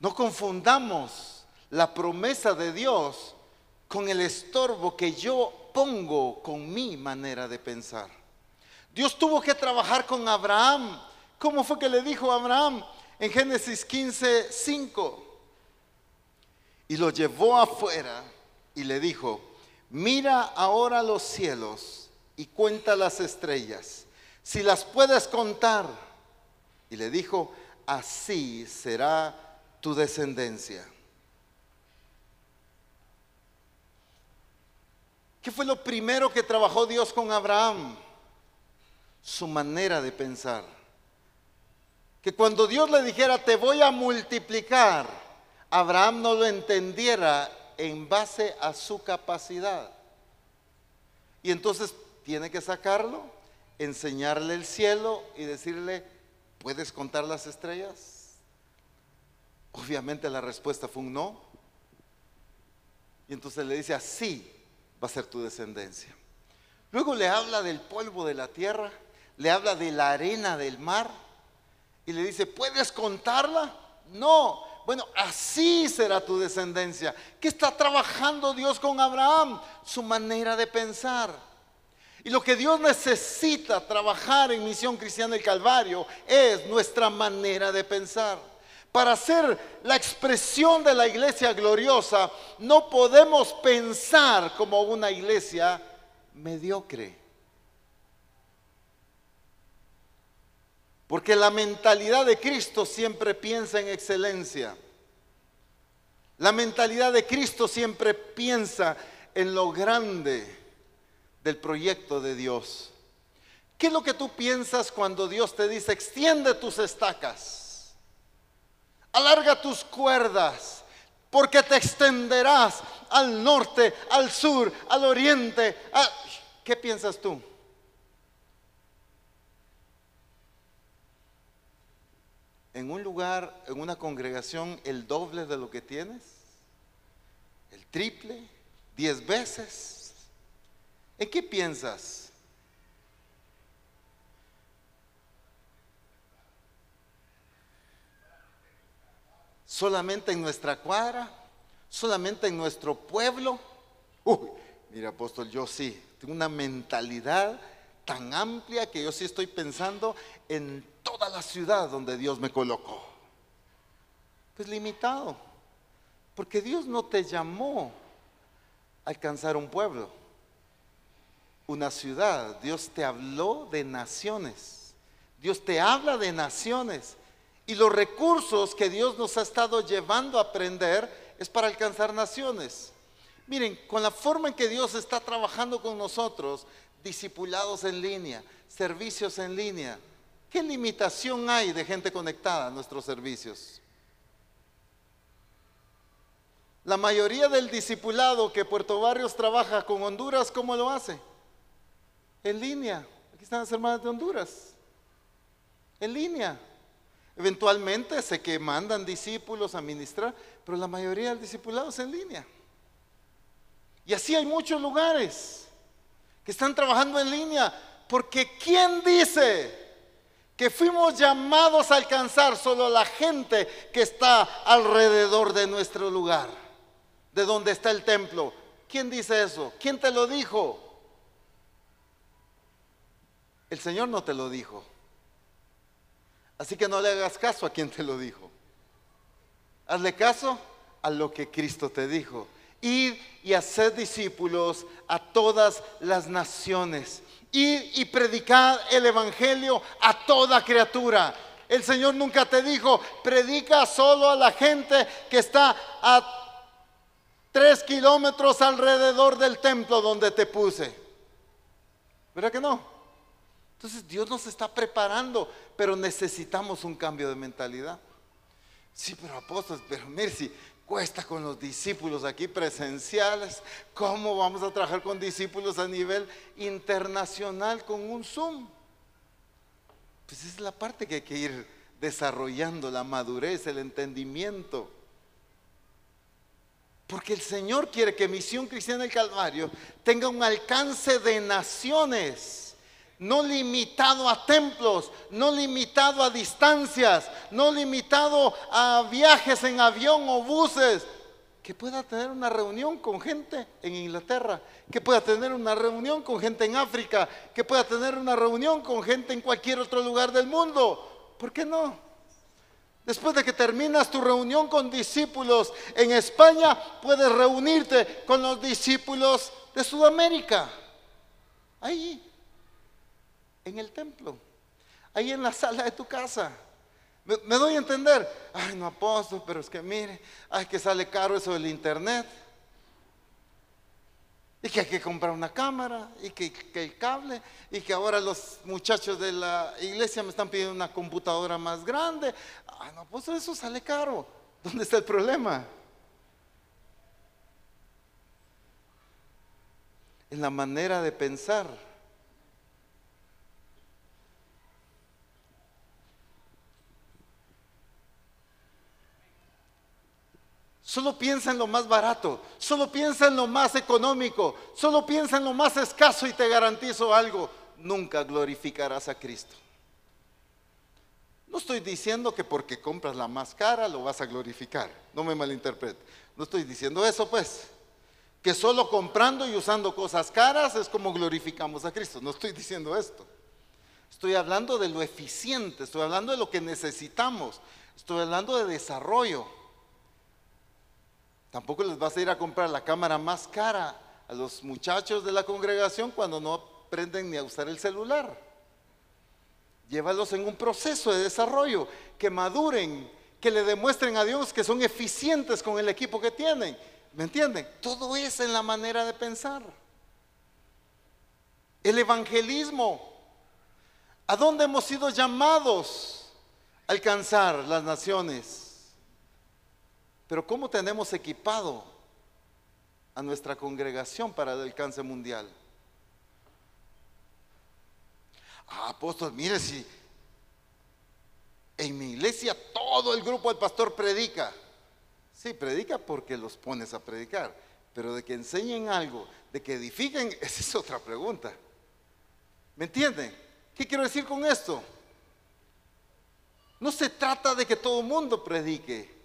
No confundamos la promesa de Dios con el estorbo que yo pongo con mi manera de pensar. Dios tuvo que trabajar con Abraham. ¿Cómo fue que le dijo a Abraham en Génesis 15, 5? Y lo llevó afuera y le dijo, mira ahora los cielos y cuenta las estrellas, si las puedes contar. Y le dijo, así será tu descendencia. ¿Qué fue lo primero que trabajó Dios con Abraham? Su manera de pensar. Que cuando Dios le dijera, te voy a multiplicar, Abraham no lo entendiera en base a su capacidad. Y entonces tiene que sacarlo, enseñarle el cielo y decirle, ¿puedes contar las estrellas? Obviamente la respuesta fue un no. Y entonces le dice, así va a ser tu descendencia. Luego le habla del polvo de la tierra, le habla de la arena del mar y le dice, ¿puedes contarla? No. Bueno, así será tu descendencia. ¿Qué está trabajando Dios con Abraham? Su manera de pensar. Y lo que Dios necesita trabajar en Misión Cristiana del Calvario es nuestra manera de pensar. Para ser la expresión de la iglesia gloriosa, no podemos pensar como una iglesia mediocre. Porque la mentalidad de Cristo siempre piensa en excelencia. La mentalidad de Cristo siempre piensa en lo grande del proyecto de Dios. ¿Qué es lo que tú piensas cuando Dios te dice, extiende tus estacas, alarga tus cuerdas, porque te extenderás al norte, al sur, al oriente? ¿Qué piensas tú? en un lugar, en una congregación, el doble de lo que tienes, el triple, diez veces. ¿En qué piensas? solamente en nuestra cuadra, solamente en nuestro pueblo. Uy, mira, apóstol, yo sí, tengo una mentalidad tan amplia que yo sí estoy pensando en toda la ciudad donde Dios me colocó. Pues limitado, porque Dios no te llamó a alcanzar un pueblo, una ciudad. Dios te habló de naciones. Dios te habla de naciones. Y los recursos que Dios nos ha estado llevando a aprender es para alcanzar naciones. Miren, con la forma en que Dios está trabajando con nosotros, discipulados en línea, servicios en línea. ¿Qué limitación hay de gente conectada a nuestros servicios? La mayoría del discipulado que Puerto Barrios trabaja con Honduras, ¿cómo lo hace? En línea. Aquí están las hermanas de Honduras. En línea. Eventualmente sé que mandan discípulos a ministrar, pero la mayoría del discipulado es en línea. Y así hay muchos lugares que están trabajando en línea. Porque ¿quién dice que fuimos llamados a alcanzar solo a la gente que está alrededor de nuestro lugar, de donde está el templo? ¿Quién dice eso? ¿Quién te lo dijo? El Señor no te lo dijo. Así que no le hagas caso a quien te lo dijo. Hazle caso a lo que Cristo te dijo. Id y hacer discípulos a todas las naciones. Id y predicad el Evangelio a toda criatura. El Señor nunca te dijo, predica solo a la gente que está a tres kilómetros alrededor del templo donde te puse. ¿Verdad que no? Entonces Dios nos está preparando, pero necesitamos un cambio de mentalidad. Sí, pero apóstoles, pero mire, si cuesta con los discípulos aquí presenciales. ¿Cómo vamos a trabajar con discípulos a nivel internacional con un Zoom? Pues es la parte que hay que ir desarrollando, la madurez, el entendimiento. Porque el Señor quiere que Misión Cristiana del Calvario tenga un alcance de naciones no limitado a templos, no limitado a distancias, no limitado a viajes en avión o buses, que pueda tener una reunión con gente en Inglaterra, que pueda tener una reunión con gente en África, que pueda tener una reunión con gente en cualquier otro lugar del mundo. ¿Por qué no? Después de que terminas tu reunión con discípulos en España, puedes reunirte con los discípulos de Sudamérica. Ahí en el templo, ahí en la sala de tu casa. Me, doy a entender, ay no apóstol, pero es que mire, ay que sale caro eso del internet. Y que hay que comprar una cámara, y que, que, el cable, y que ahora los muchachos de la iglesia me están pidiendo una computadora más grande. Ay, no, pues eso sale caro. ¿Dónde está el problema? En la manera de pensar. Solo piensa en lo más barato, solo piensa en lo más económico, solo piensa en lo más escaso y te garantizo algo, nunca glorificarás a Cristo. No estoy diciendo que porque compras la más cara lo vas a glorificar, no me malinterprete. No estoy diciendo eso pues, que solo comprando y usando cosas caras es como glorificamos a Cristo. No estoy diciendo esto. Estoy hablando de lo eficiente, estoy hablando de lo que necesitamos, estoy hablando de desarrollo. Tampoco les vas a ir a comprar la cámara más cara a los muchachos de la congregación cuando no aprenden ni a usar el celular. Llévalos en un proceso de desarrollo, que maduren, que le demuestren a Dios que son eficientes con el equipo que tienen. ¿Me entienden? Todo es en la manera de pensar. El evangelismo. ¿A dónde hemos sido llamados a alcanzar las naciones? Pero ¿cómo tenemos equipado a nuestra congregación para el alcance mundial? Ah, apóstol, mire si en mi iglesia todo el grupo del pastor predica. Sí, predica porque los pones a predicar, pero de que enseñen algo, de que edifiquen, esa es otra pregunta. ¿Me entienden? ¿Qué quiero decir con esto? No se trata de que todo el mundo predique.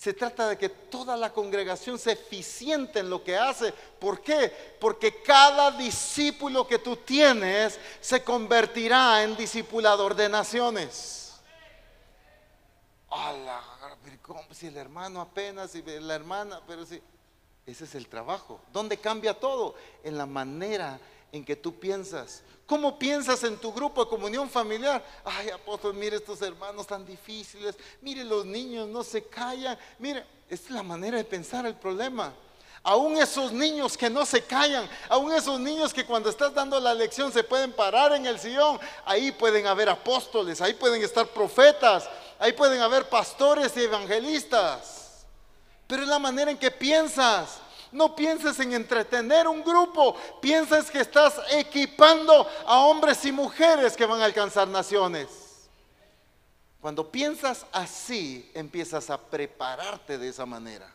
Se trata de que toda la congregación sea eficiente en lo que hace. ¿Por qué? Porque cada discípulo que tú tienes se convertirá en discipulador de naciones. si el hermano apenas, si la hermana, pero si... Ese es el trabajo. ¿Dónde cambia todo? En la manera que tú piensas. ¿Cómo piensas en tu grupo de comunión familiar? Ay, apóstol, mire estos hermanos tan difíciles. Mire los niños, no se callan. Mire, es la manera de pensar el problema. Aún esos niños que no se callan, aún esos niños que cuando estás dando la lección se pueden parar en el sillón, ahí pueden haber apóstoles, ahí pueden estar profetas, ahí pueden haber pastores y evangelistas. Pero es la manera en que piensas. No pienses en entretener un grupo, pienses que estás equipando a hombres y mujeres que van a alcanzar naciones. Cuando piensas así, empiezas a prepararte de esa manera.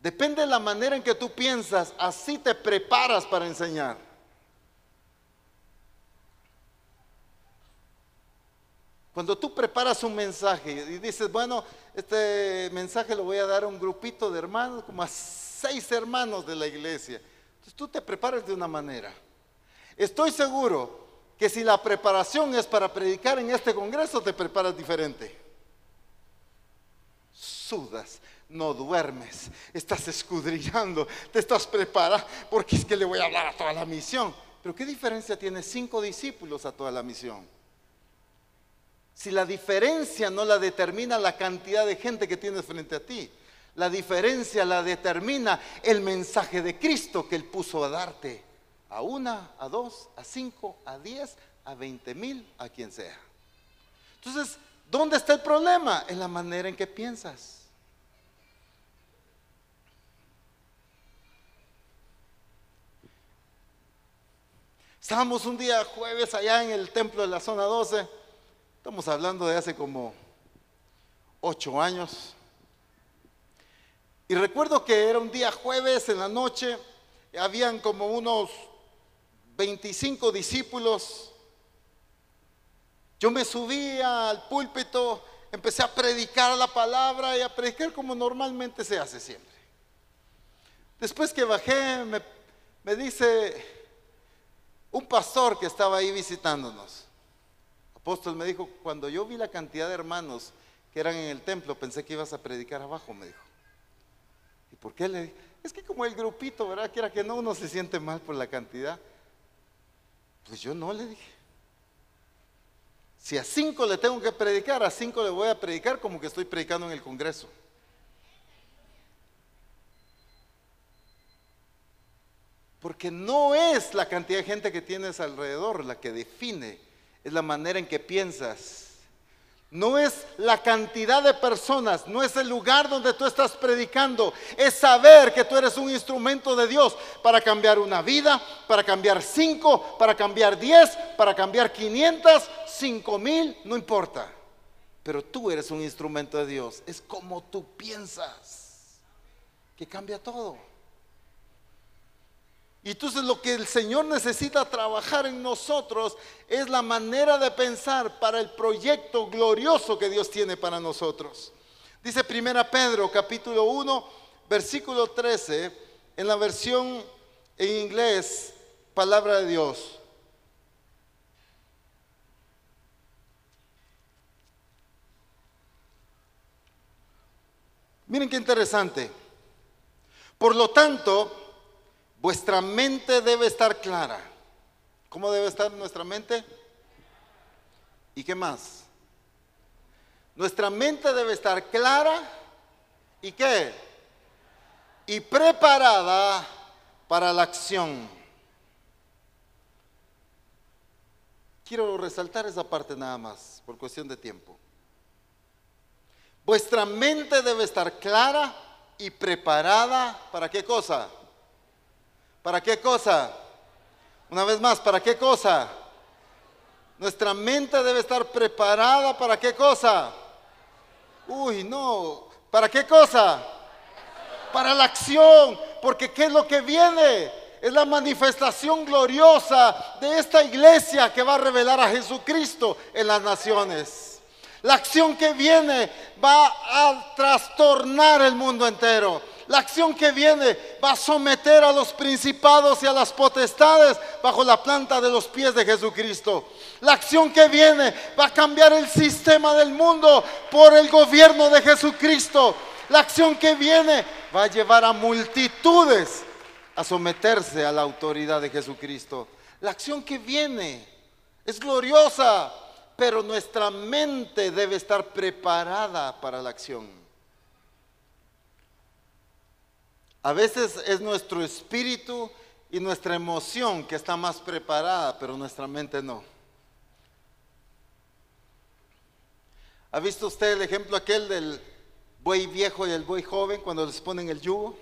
Depende de la manera en que tú piensas, así te preparas para enseñar. Cuando tú preparas un mensaje y dices, bueno, este mensaje lo voy a dar a un grupito de hermanos, como a seis hermanos de la iglesia. Entonces tú te preparas de una manera. Estoy seguro que si la preparación es para predicar en este congreso, te preparas diferente. Sudas, no duermes, estás escudriñando, te estás preparando, porque es que le voy a hablar a toda la misión. Pero ¿qué diferencia tiene cinco discípulos a toda la misión? Si la diferencia no la determina la cantidad de gente que tienes frente a ti, la diferencia la determina el mensaje de Cristo que Él puso a darte. A una, a dos, a cinco, a diez, a veinte mil, a quien sea. Entonces, ¿dónde está el problema? En la manera en que piensas. Estábamos un día jueves allá en el templo de la zona 12 Estamos hablando de hace como ocho años. Y recuerdo que era un día jueves en la noche, habían como unos 25 discípulos. Yo me subí al púlpito, empecé a predicar la palabra y a predicar como normalmente se hace siempre. Después que bajé, me, me dice un pastor que estaba ahí visitándonos, apóstol me dijo, cuando yo vi la cantidad de hermanos que eran en el templo, pensé que ibas a predicar abajo, me dijo. ¿Y por qué le dije? Es que como el grupito, ¿verdad? Quiera que no, uno se siente mal por la cantidad. Pues yo no le dije. Si a cinco le tengo que predicar, a cinco le voy a predicar como que estoy predicando en el Congreso. Porque no es la cantidad de gente que tienes alrededor la que define es la manera en que piensas. No es la cantidad de personas, no es el lugar donde tú estás predicando, es saber que tú eres un instrumento de Dios para cambiar una vida, para cambiar cinco, para cambiar diez, para cambiar quinientas, cinco mil, no importa. Pero tú eres un instrumento de Dios, es como tú piensas, que cambia todo. Y entonces lo que el Señor necesita trabajar en nosotros es la manera de pensar para el proyecto glorioso que Dios tiene para nosotros. Dice Primera Pedro capítulo 1 versículo 13 en la versión en inglés palabra de Dios. Miren qué interesante. Por lo tanto, Vuestra mente debe estar clara. ¿Cómo debe estar nuestra mente? ¿Y qué más? Nuestra mente debe estar clara y qué? Y preparada para la acción. Quiero resaltar esa parte nada más, por cuestión de tiempo. Vuestra mente debe estar clara y preparada para qué cosa? ¿Para qué cosa? Una vez más, ¿para qué cosa? Nuestra mente debe estar preparada para qué cosa? Uy, no. ¿Para qué cosa? Para la acción. Porque ¿qué es lo que viene? Es la manifestación gloriosa de esta iglesia que va a revelar a Jesucristo en las naciones. La acción que viene va a trastornar el mundo entero. La acción que viene va a someter a los principados y a las potestades bajo la planta de los pies de Jesucristo. La acción que viene va a cambiar el sistema del mundo por el gobierno de Jesucristo. La acción que viene va a llevar a multitudes a someterse a la autoridad de Jesucristo. La acción que viene es gloriosa, pero nuestra mente debe estar preparada para la acción. A veces es nuestro espíritu y nuestra emoción que está más preparada, pero nuestra mente no. ¿Ha visto usted el ejemplo aquel del buey viejo y el buey joven cuando les ponen el yugo?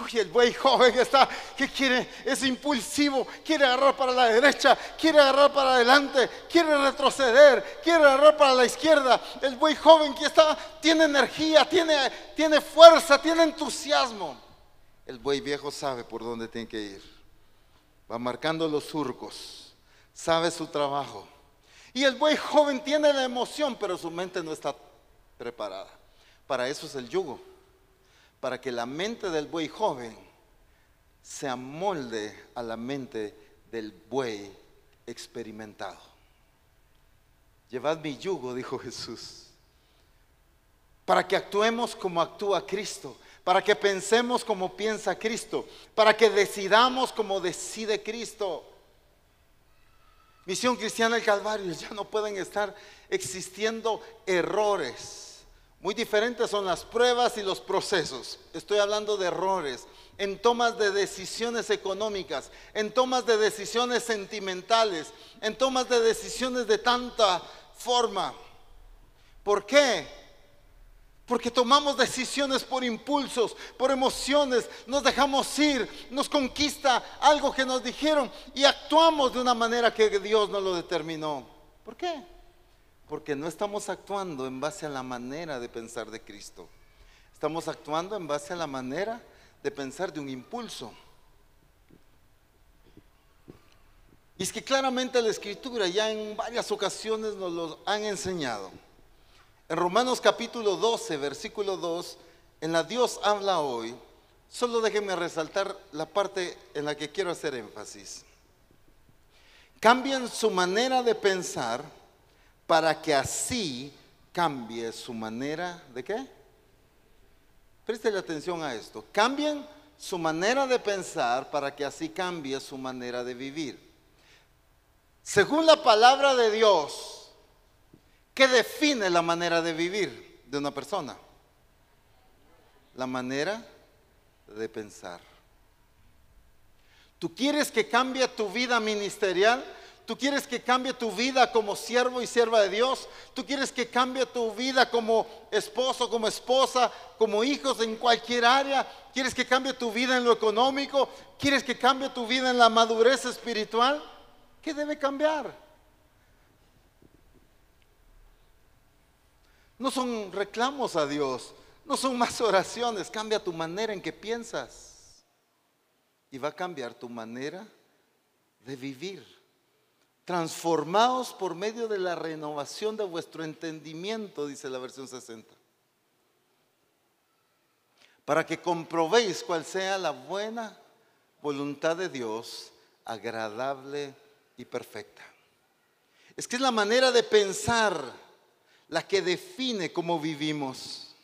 Uy, el buey joven está, que quiere, es impulsivo, quiere agarrar para la derecha, quiere agarrar para adelante, quiere retroceder, quiere agarrar para la izquierda. El buey joven que está, tiene energía, tiene, tiene fuerza, tiene entusiasmo. El buey viejo sabe por dónde tiene que ir. Va marcando los surcos, sabe su trabajo y el buey joven tiene la emoción, pero su mente no está preparada. Para eso es el yugo. Para que la mente del buey joven se amolde a la mente del buey experimentado. Llevad mi yugo, dijo Jesús. Para que actuemos como actúa Cristo. Para que pensemos como piensa Cristo. Para que decidamos como decide Cristo. Misión Cristiana del Calvario, ya no pueden estar existiendo errores. Muy diferentes son las pruebas y los procesos. Estoy hablando de errores en tomas de decisiones económicas, en tomas de decisiones sentimentales, en tomas de decisiones de tanta forma. ¿Por qué? Porque tomamos decisiones por impulsos, por emociones, nos dejamos ir, nos conquista algo que nos dijeron y actuamos de una manera que Dios no lo determinó. ¿Por qué? Porque no estamos actuando en base a la manera de pensar de Cristo. Estamos actuando en base a la manera de pensar de un impulso. Y es que claramente la escritura ya en varias ocasiones nos lo han enseñado. En Romanos capítulo 12, versículo 2, en la Dios habla hoy, solo déjenme resaltar la parte en la que quiero hacer énfasis. Cambien su manera de pensar para que así cambie su manera de qué? Préstele atención a esto. Cambien su manera de pensar para que así cambie su manera de vivir. Según la palabra de Dios, ¿Qué define la manera de vivir de una persona? La manera de pensar. ¿Tú quieres que cambie tu vida ministerial? ¿Tú quieres que cambie tu vida como siervo y sierva de Dios? ¿Tú quieres que cambie tu vida como esposo, como esposa, como hijos en cualquier área? ¿Quieres que cambie tu vida en lo económico? ¿Quieres que cambie tu vida en la madurez espiritual? ¿Qué debe cambiar? No son reclamos a Dios, no son más oraciones, cambia tu manera en que piensas y va a cambiar tu manera de vivir. Transformados por medio de la renovación de vuestro entendimiento, dice la versión 60. Para que comprobéis cuál sea la buena voluntad de Dios, agradable y perfecta. Es que es la manera de pensar la que define cómo vivimos.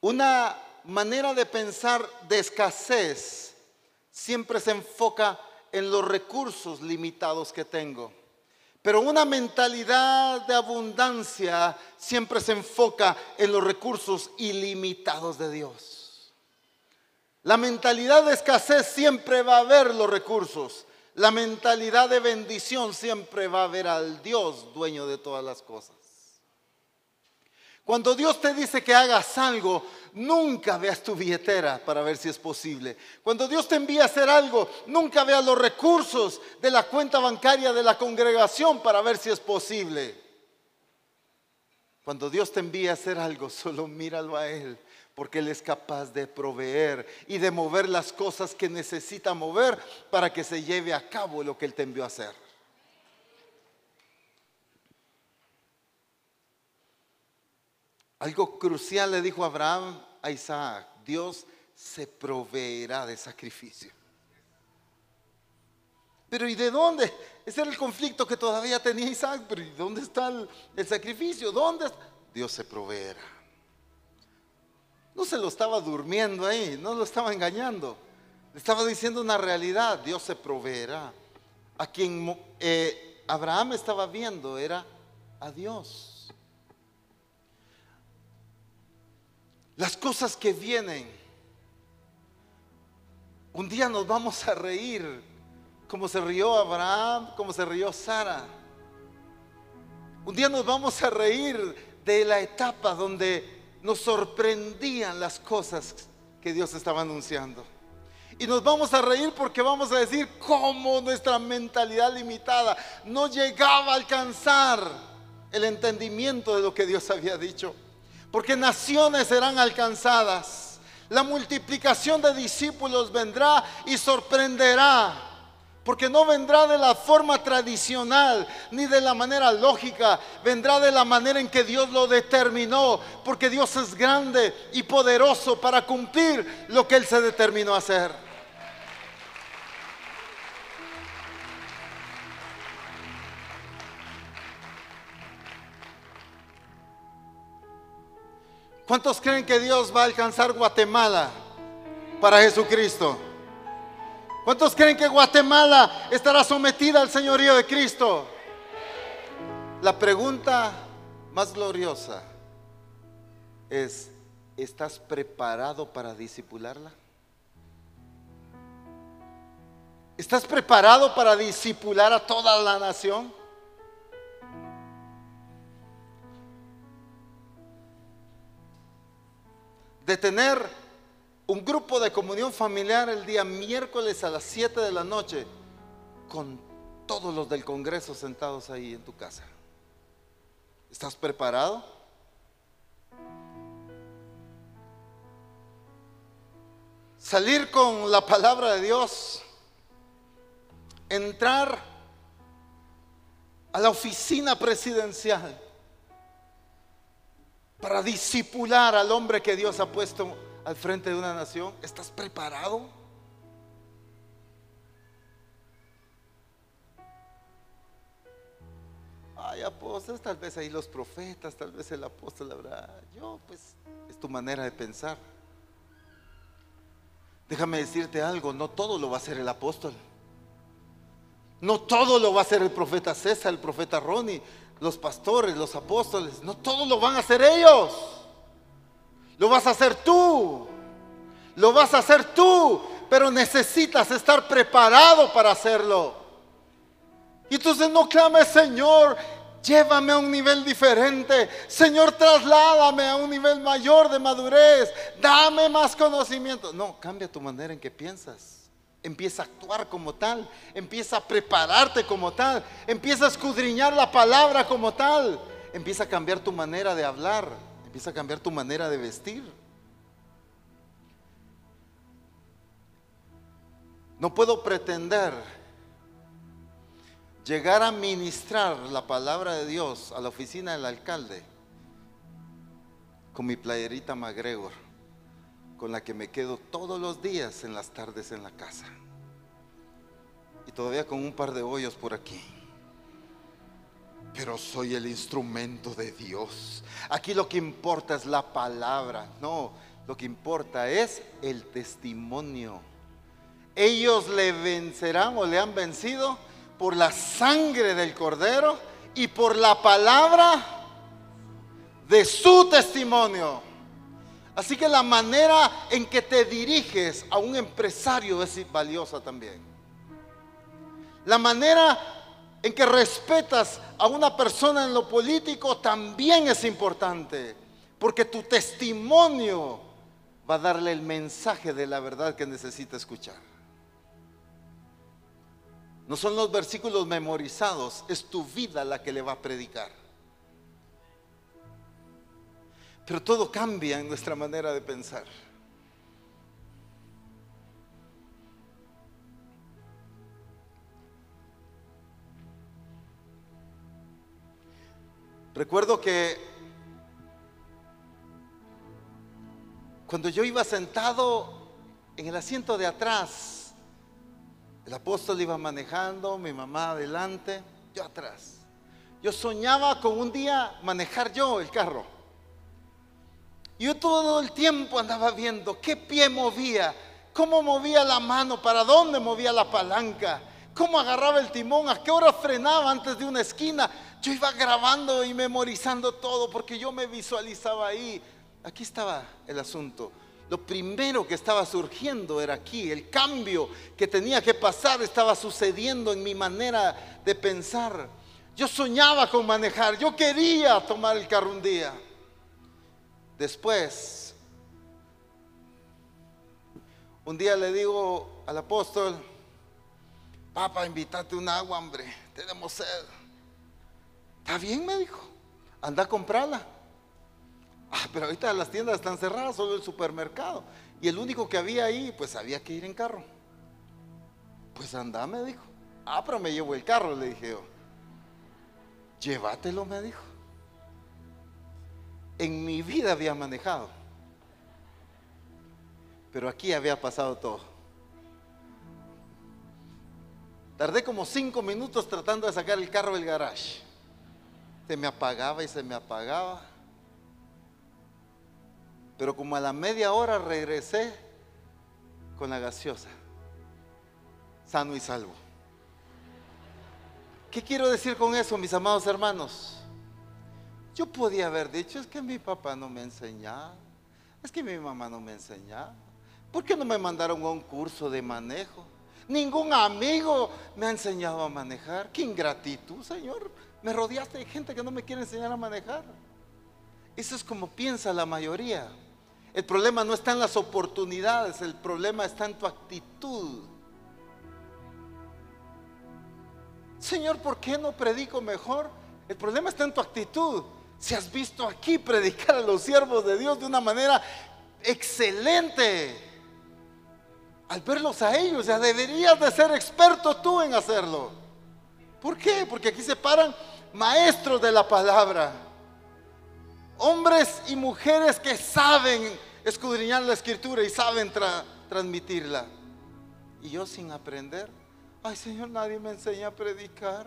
Una manera de pensar de escasez siempre se enfoca en los recursos limitados que tengo. Pero una mentalidad de abundancia siempre se enfoca en los recursos ilimitados de Dios. La mentalidad de escasez siempre va a ver los recursos. La mentalidad de bendición siempre va a ver al Dios dueño de todas las cosas. Cuando Dios te dice que hagas algo, nunca veas tu billetera para ver si es posible. Cuando Dios te envía a hacer algo, nunca veas los recursos de la cuenta bancaria de la congregación para ver si es posible. Cuando Dios te envía a hacer algo, solo míralo a Él, porque Él es capaz de proveer y de mover las cosas que necesita mover para que se lleve a cabo lo que Él te envió a hacer. Algo crucial le dijo Abraham a Isaac, Dios se proveerá de sacrificio. Pero ¿y de dónde? Ese era el conflicto que todavía tenía Isaac, pero ¿y dónde está el, el sacrificio? ¿Dónde? Dios se proveerá. No se lo estaba durmiendo ahí, no lo estaba engañando. Le estaba diciendo una realidad, Dios se proveerá. A quien eh, Abraham estaba viendo era a Dios. Las cosas que vienen. Un día nos vamos a reír como se rió Abraham, como se rió Sara. Un día nos vamos a reír de la etapa donde nos sorprendían las cosas que Dios estaba anunciando. Y nos vamos a reír porque vamos a decir cómo nuestra mentalidad limitada no llegaba a alcanzar el entendimiento de lo que Dios había dicho porque naciones serán alcanzadas. La multiplicación de discípulos vendrá y sorprenderá. Porque no vendrá de la forma tradicional ni de la manera lógica, vendrá de la manera en que Dios lo determinó, porque Dios es grande y poderoso para cumplir lo que Él se determinó a hacer. ¿Cuántos creen que Dios va a alcanzar Guatemala para Jesucristo? ¿Cuántos creen que Guatemala estará sometida al señorío de Cristo? La pregunta más gloriosa es, ¿estás preparado para disipularla? ¿Estás preparado para disipular a toda la nación? de tener un grupo de comunión familiar el día miércoles a las 7 de la noche con todos los del Congreso sentados ahí en tu casa. ¿Estás preparado? Salir con la palabra de Dios, entrar a la oficina presidencial para disipular al hombre que Dios ha puesto al frente de una nación? ¿Estás preparado? Ay, apóstoles, tal vez ahí los profetas, tal vez el apóstol habrá. Yo, pues, es tu manera de pensar. Déjame decirte algo, no todo lo va a hacer el apóstol. No todo lo va a hacer el profeta César, el profeta Ronnie, los pastores, los apóstoles, no todos lo van a hacer ellos. Lo vas a hacer tú. Lo vas a hacer tú, pero necesitas estar preparado para hacerlo. Y entonces no clames, Señor, llévame a un nivel diferente. Señor, trasládame a un nivel mayor de madurez. Dame más conocimiento. No, cambia tu manera en que piensas. Empieza a actuar como tal, empieza a prepararte como tal, empieza a escudriñar la palabra como tal, empieza a cambiar tu manera de hablar, empieza a cambiar tu manera de vestir. No puedo pretender llegar a ministrar la palabra de Dios a la oficina del alcalde con mi playerita MacGregor con la que me quedo todos los días en las tardes en la casa. Y todavía con un par de hoyos por aquí. Pero soy el instrumento de Dios. Aquí lo que importa es la palabra. No, lo que importa es el testimonio. ellos le vencerán o le han vencido por la sangre del cordero y por la palabra de su testimonio. Así que la manera en que te diriges a un empresario es valiosa también. La manera en que respetas a una persona en lo político también es importante, porque tu testimonio va a darle el mensaje de la verdad que necesita escuchar. No son los versículos memorizados, es tu vida la que le va a predicar. Pero todo cambia en nuestra manera de pensar. Recuerdo que cuando yo iba sentado en el asiento de atrás, el apóstol iba manejando, mi mamá adelante, yo atrás. Yo soñaba con un día manejar yo el carro. Yo todo el tiempo andaba viendo qué pie movía, cómo movía la mano, para dónde movía la palanca, cómo agarraba el timón, a qué hora frenaba antes de una esquina. Yo iba grabando y memorizando todo porque yo me visualizaba ahí. Aquí estaba el asunto. Lo primero que estaba surgiendo era aquí. El cambio que tenía que pasar estaba sucediendo en mi manera de pensar. Yo soñaba con manejar. Yo quería tomar el carro un día. Después, un día le digo al apóstol, papá, invítate un agua, hombre, tenemos sed. Está bien, me dijo, anda a comprarla. Ah, pero ahorita las tiendas están cerradas, solo el supermercado. Y el único que había ahí, pues había que ir en carro. Pues anda, me dijo. Ah, pero me llevo el carro, le dije yo. Llévatelo, me dijo en mi vida había manejado. Pero aquí había pasado todo. Tardé como cinco minutos tratando de sacar el carro del garage. Se me apagaba y se me apagaba. Pero como a la media hora regresé con la gaseosa, sano y salvo. ¿Qué quiero decir con eso, mis amados hermanos? Yo podía haber dicho, es que mi papá no me enseñaba, es que mi mamá no me enseñaba. ¿Por qué no me mandaron a un curso de manejo? Ningún amigo me ha enseñado a manejar. Qué ingratitud, Señor. Me rodeaste de gente que no me quiere enseñar a manejar. Eso es como piensa la mayoría. El problema no está en las oportunidades, el problema está en tu actitud. Señor, ¿por qué no predico mejor? El problema está en tu actitud. Si has visto aquí predicar a los siervos de Dios de una manera excelente, al verlos a ellos, ya deberías de ser experto tú en hacerlo. ¿Por qué? Porque aquí se paran maestros de la palabra, hombres y mujeres que saben escudriñar la escritura y saben transmitirla. Y yo sin aprender, ay Señor, nadie me enseña a predicar.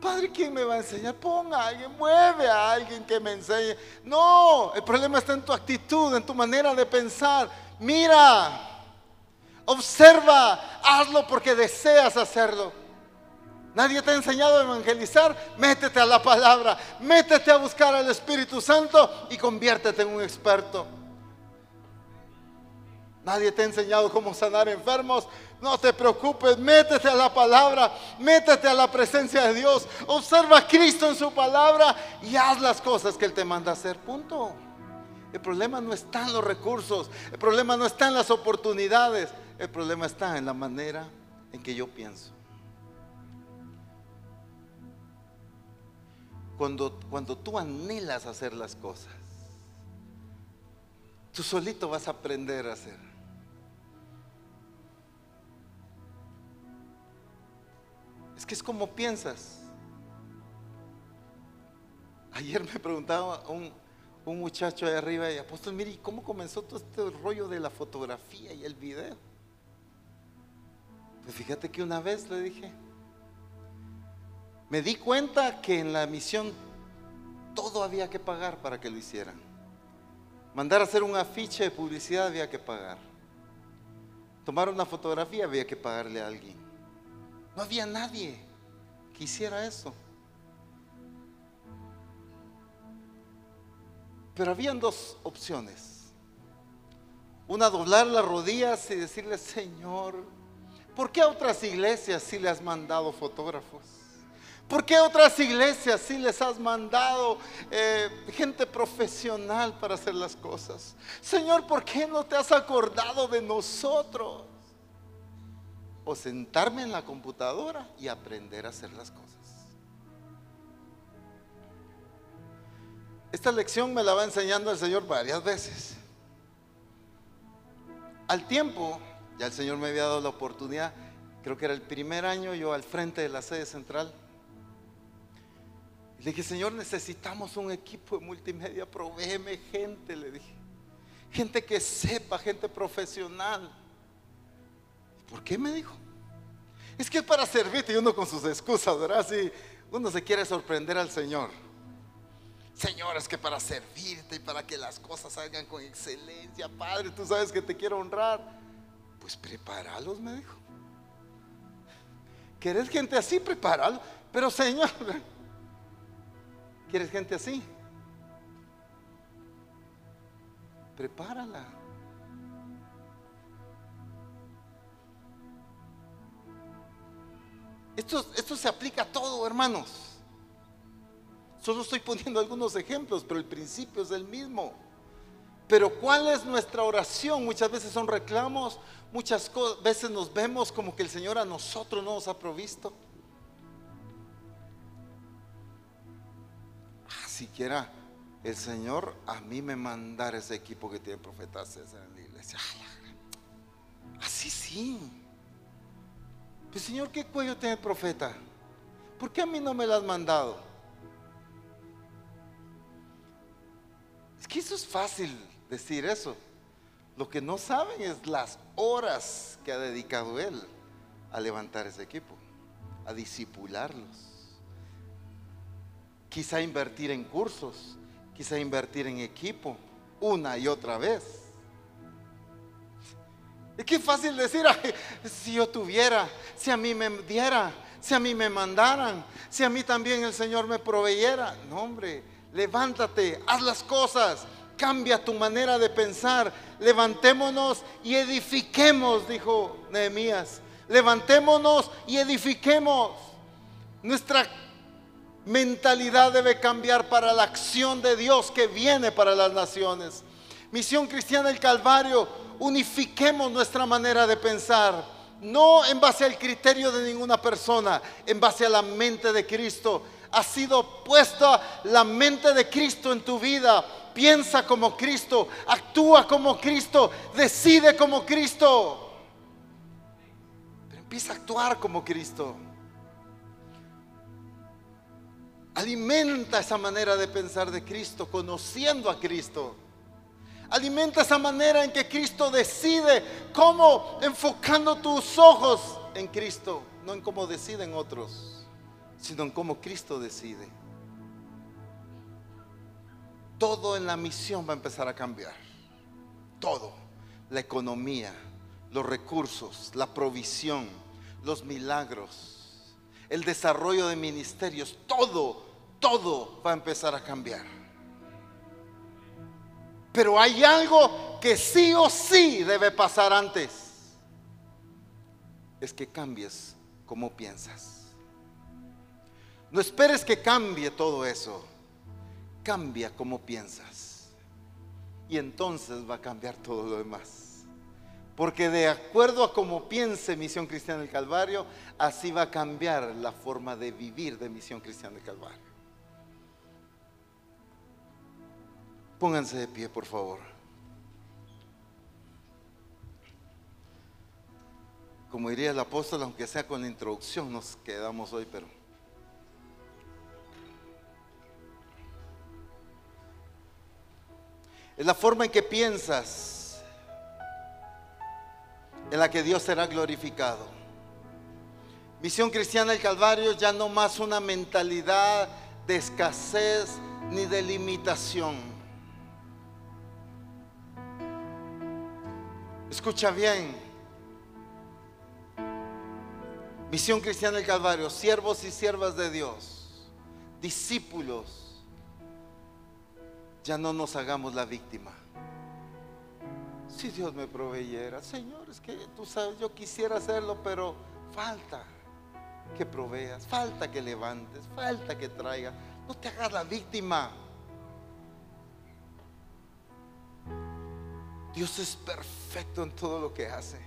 Padre, ¿quién me va a enseñar? Ponga a alguien, mueve a alguien que me enseñe. No, el problema está en tu actitud, en tu manera de pensar. Mira, observa, hazlo porque deseas hacerlo. Nadie te ha enseñado a evangelizar. Métete a la palabra, métete a buscar al Espíritu Santo y conviértete en un experto. Nadie te ha enseñado cómo sanar enfermos. No te preocupes, métete a la palabra, métete a la presencia de Dios. Observa a Cristo en su palabra y haz las cosas que Él te manda hacer. Punto. El problema no está en los recursos, el problema no está en las oportunidades, el problema está en la manera en que yo pienso. Cuando, cuando tú anhelas hacer las cosas, tú solito vas a aprender a hacer. Es que es como piensas. Ayer me preguntaba un, un muchacho de arriba y apóstol, mire, ¿cómo comenzó todo este rollo de la fotografía y el video? Pues fíjate que una vez le dije, me di cuenta que en la misión todo había que pagar para que lo hicieran. Mandar a hacer un afiche de publicidad había que pagar. tomar una fotografía había que pagarle a alguien. No había nadie que hiciera eso. Pero habían dos opciones. Una, doblar las rodillas y decirle, Señor, ¿por qué a otras iglesias sí le has mandado fotógrafos? ¿Por qué a otras iglesias sí les has mandado eh, gente profesional para hacer las cosas? Señor, ¿por qué no te has acordado de nosotros? O sentarme en la computadora y aprender a hacer las cosas. Esta lección me la va enseñando el Señor varias veces. Al tiempo, ya el Señor me había dado la oportunidad, creo que era el primer año yo al frente de la sede central le dije, Señor, necesitamos un equipo de multimedia, provéeme gente, le dije. Gente que sepa, gente profesional. ¿Por qué me dijo? Es que es para servirte y uno con sus excusas, ¿verdad? Si uno se quiere sorprender al Señor. Señor, es que para servirte y para que las cosas salgan con excelencia, Padre, tú sabes que te quiero honrar. Pues prepáralos, me dijo. ¿Quieres gente así? Prepáralo. Pero Señor, ¿Quieres gente así? Prepárala. Esto, esto se aplica a todo, hermanos. Solo estoy poniendo algunos ejemplos, pero el principio es el mismo. Pero ¿cuál es nuestra oración? Muchas veces son reclamos, muchas veces nos vemos como que el Señor a nosotros no nos ha provisto. siquiera el Señor a mí me mandara ese equipo que tiene profetas en la iglesia. Así sí. Pues Señor, ¿qué cuello tiene el profeta? ¿Por qué a mí no me lo has mandado? Es que eso es fácil decir eso. Lo que no saben es las horas que ha dedicado él a levantar ese equipo, a disipularlos quizá invertir en cursos, quizá invertir en equipo, una y otra vez. Es que fácil decir, si yo tuviera, si a mí me diera, si a mí me mandaran, si a mí también el Señor me proveyera. No, hombre, levántate, haz las cosas, cambia tu manera de pensar, levantémonos y edifiquemos, dijo Nehemías. Levantémonos y edifiquemos. Nuestra mentalidad debe cambiar para la acción de Dios que viene para las naciones. Misión Cristiana del Calvario, unifiquemos nuestra manera de pensar, no en base al criterio de ninguna persona, en base a la mente de Cristo. Ha sido puesta la mente de Cristo en tu vida. Piensa como Cristo, actúa como Cristo, decide como Cristo. Pero empieza a actuar como Cristo. Alimenta esa manera de pensar de Cristo, conociendo a Cristo. Alimenta esa manera en que Cristo decide cómo enfocando tus ojos en Cristo, no en cómo deciden otros, sino en cómo Cristo decide. Todo en la misión va a empezar a cambiar. Todo. La economía, los recursos, la provisión, los milagros el desarrollo de ministerios, todo, todo va a empezar a cambiar. Pero hay algo que sí o sí debe pasar antes. Es que cambies como piensas. No esperes que cambie todo eso. Cambia como piensas. Y entonces va a cambiar todo lo demás. Porque de acuerdo a cómo piense Misión Cristiana del Calvario, así va a cambiar la forma de vivir de Misión Cristiana del Calvario. Pónganse de pie, por favor. Como diría el apóstol, aunque sea con la introducción, nos quedamos hoy, pero... Es la forma en que piensas en la que Dios será glorificado. Misión Cristiana del Calvario ya no más una mentalidad de escasez ni de limitación. Escucha bien, Misión Cristiana del Calvario, siervos y siervas de Dios, discípulos, ya no nos hagamos la víctima. Si Dios me proveyera, Señor, es que tú sabes, yo quisiera hacerlo, pero falta que proveas, falta que levantes, falta que traigas. No te hagas la víctima. Dios es perfecto en todo lo que hace.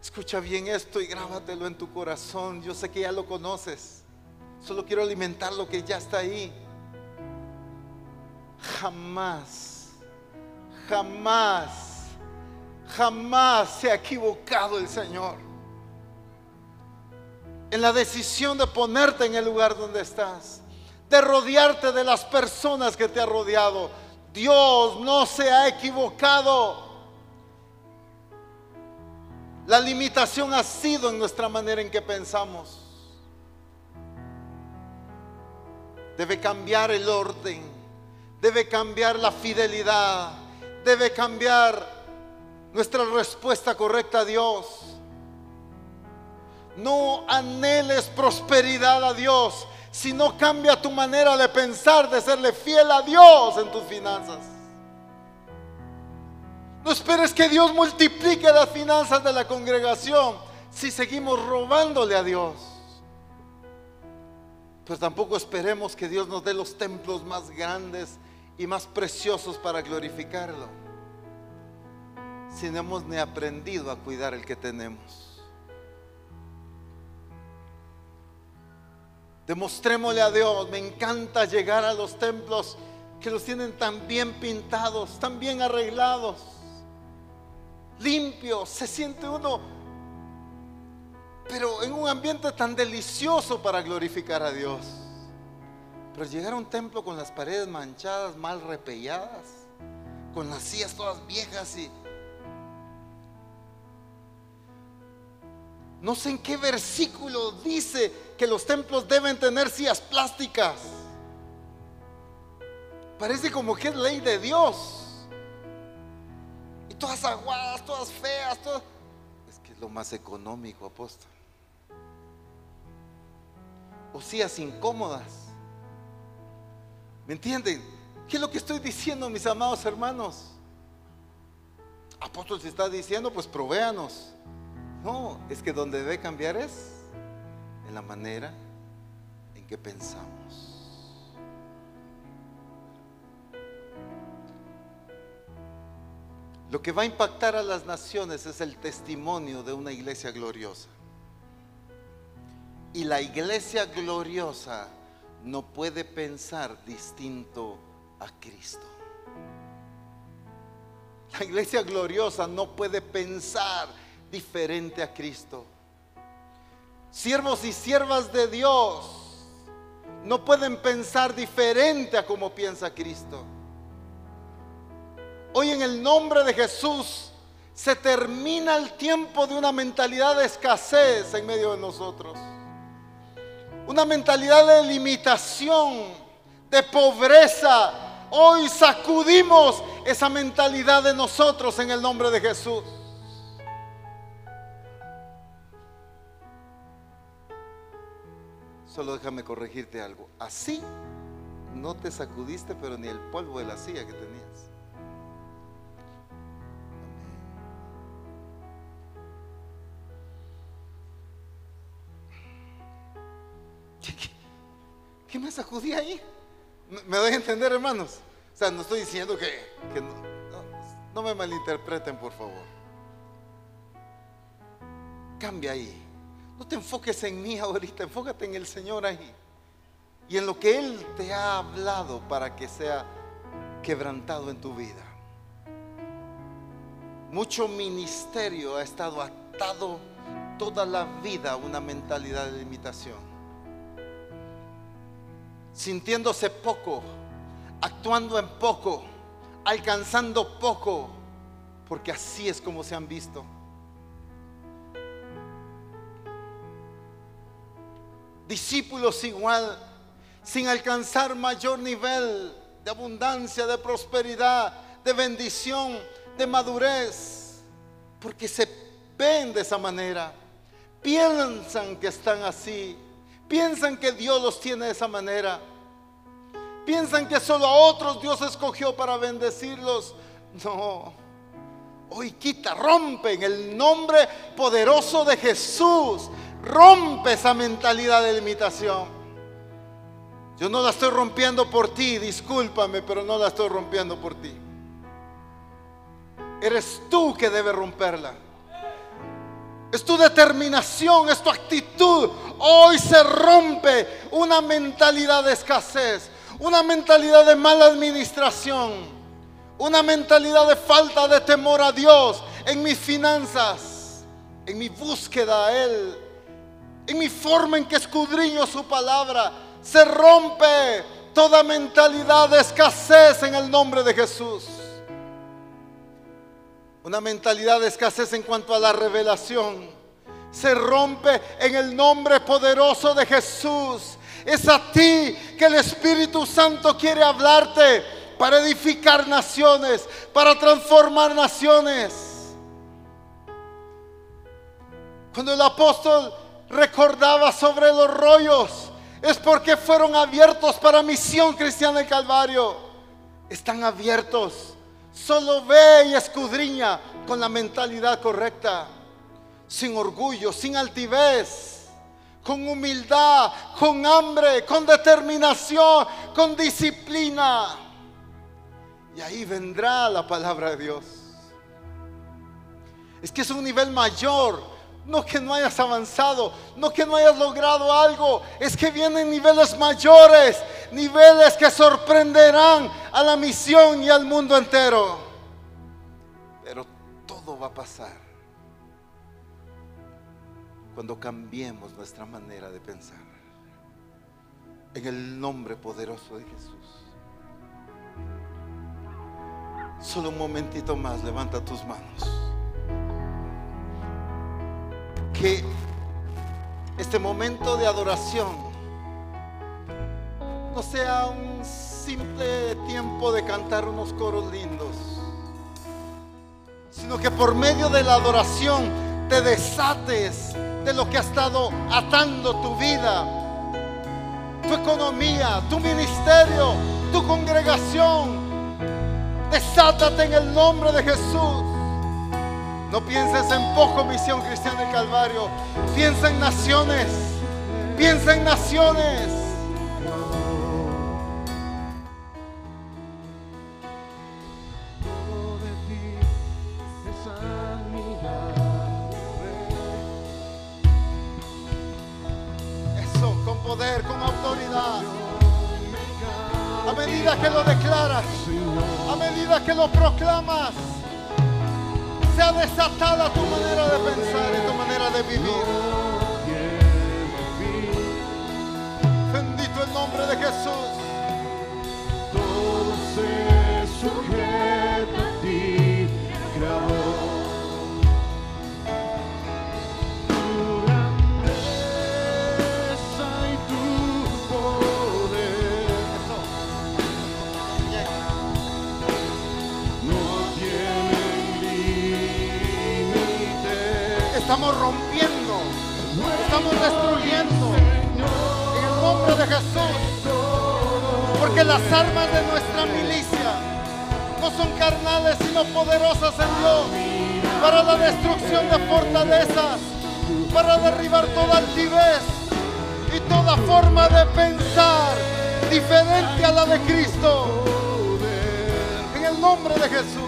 Escucha bien esto y grábatelo en tu corazón. Yo sé que ya lo conoces. Solo quiero alimentar lo que ya está ahí. Jamás, jamás, jamás se ha equivocado el Señor en la decisión de ponerte en el lugar donde estás, de rodearte de las personas que te ha rodeado. Dios no se ha equivocado. La limitación ha sido en nuestra manera en que pensamos. Debe cambiar el orden, debe cambiar la fidelidad, debe cambiar nuestra respuesta correcta a Dios. No anheles prosperidad a Dios, sino cambia tu manera de pensar, de serle fiel a Dios en tus finanzas. No esperes que Dios multiplique las finanzas de la congregación si seguimos robándole a Dios. Pues tampoco esperemos que Dios nos dé los templos más grandes y más preciosos para glorificarlo. Si no hemos ni aprendido a cuidar el que tenemos. Demostrémosle a Dios, me encanta llegar a los templos que los tienen tan bien pintados, tan bien arreglados, limpios, se siente uno, pero en un ambiente tan delicioso para glorificar a Dios. Pero llegar a un templo con las paredes manchadas, mal repelladas, con las sillas todas viejas y No sé en qué versículo dice que los templos deben tener sillas plásticas. Parece como que es ley de Dios. Y todas aguadas, todas feas, todas... Es que es lo más económico, apóstol. O sillas incómodas. ¿Me entienden? ¿Qué es lo que estoy diciendo, mis amados hermanos? Apóstol, si está diciendo, pues provéanos. No, es que donde debe cambiar es en la manera en que pensamos. Lo que va a impactar a las naciones es el testimonio de una iglesia gloriosa. Y la iglesia gloriosa no puede pensar distinto a Cristo. La iglesia gloriosa no puede pensar diferente a Cristo. Siervos y siervas de Dios no pueden pensar diferente a como piensa Cristo. Hoy en el nombre de Jesús se termina el tiempo de una mentalidad de escasez en medio de nosotros. Una mentalidad de limitación, de pobreza. Hoy sacudimos esa mentalidad de nosotros en el nombre de Jesús. Solo déjame corregirte algo. Así no te sacudiste, pero ni el polvo de la silla que tenías. ¿Qué, me sacudí ahí? ¿Me doy a entender, hermanos? O sea, no estoy diciendo que, no me malinterpreten, por favor. Cambia ahí. No te enfoques en mí ahorita, enfócate en el Señor ahí. Y en lo que Él te ha hablado para que sea quebrantado en tu vida. Mucho ministerio ha estado atado toda la vida a una mentalidad de limitación. Sintiéndose poco, actuando en poco, alcanzando poco, porque así es como se han visto. discípulos igual, sin alcanzar mayor nivel de abundancia, de prosperidad, de bendición, de madurez, porque se ven de esa manera. piensan que están así, piensan que Dios los tiene de esa manera, piensan que solo a otros Dios escogió para bendecirlos. No, hoy quita, rompe en el nombre poderoso de Jesús, rompe esa mentalidad de limitación. Yo no la estoy rompiendo por ti, discúlpame, pero no la estoy rompiendo por ti. Eres tú que debes romperla. Es tu determinación, es tu actitud. Hoy se rompe una mentalidad de escasez, una mentalidad de mala administración, una mentalidad de falta de temor a Dios en mis finanzas, en mi búsqueda a Él, en mi forma en que escudriño su palabra. Se rompe toda mentalidad de escasez en el nombre de Jesús. Una mentalidad de escasez en cuanto a la revelación. Se rompe en el nombre poderoso de Jesús. Es a ti que el Espíritu Santo quiere hablarte para edificar naciones, para transformar naciones. Cuando el apóstol recordaba sobre los rollos, es porque fueron abiertos para misión cristiana en Calvario. Están abiertos Solo ve y escudriña con la mentalidad correcta, sin orgullo, sin altivez, con humildad, con hambre, con determinación, con disciplina. Y ahí vendrá la palabra de Dios. Es que es un nivel mayor. No que no hayas avanzado, no que no hayas logrado algo, es que vienen niveles mayores, niveles que sorprenderán a la misión y al mundo entero. Pero todo va a pasar cuando cambiemos nuestra manera de pensar. En el nombre poderoso de Jesús. Solo un momentito más, levanta tus manos que este momento de adoración no sea un simple tiempo de cantar unos coros lindos, sino que por medio de la adoración te desates de lo que ha estado atando tu vida, tu economía, tu ministerio, tu congregación. Desátate en el nombre de Jesús. No pienses en poco misión cristiana del Calvario. Piensa en naciones. Piensa en naciones. Eso, con poder, con autoridad. A medida que lo declaras, a medida que lo proclamas sea desatada tu manera de pensar y tu manera de vivir. Bendito el nombre de Jesús. Todo se Estamos rompiendo, estamos destruyendo en el nombre de Jesús. Porque las armas de nuestra milicia no son carnales, sino poderosas en Dios para la destrucción de fortalezas, para derribar toda altivez y toda forma de pensar diferente a la de Cristo. En el nombre de Jesús.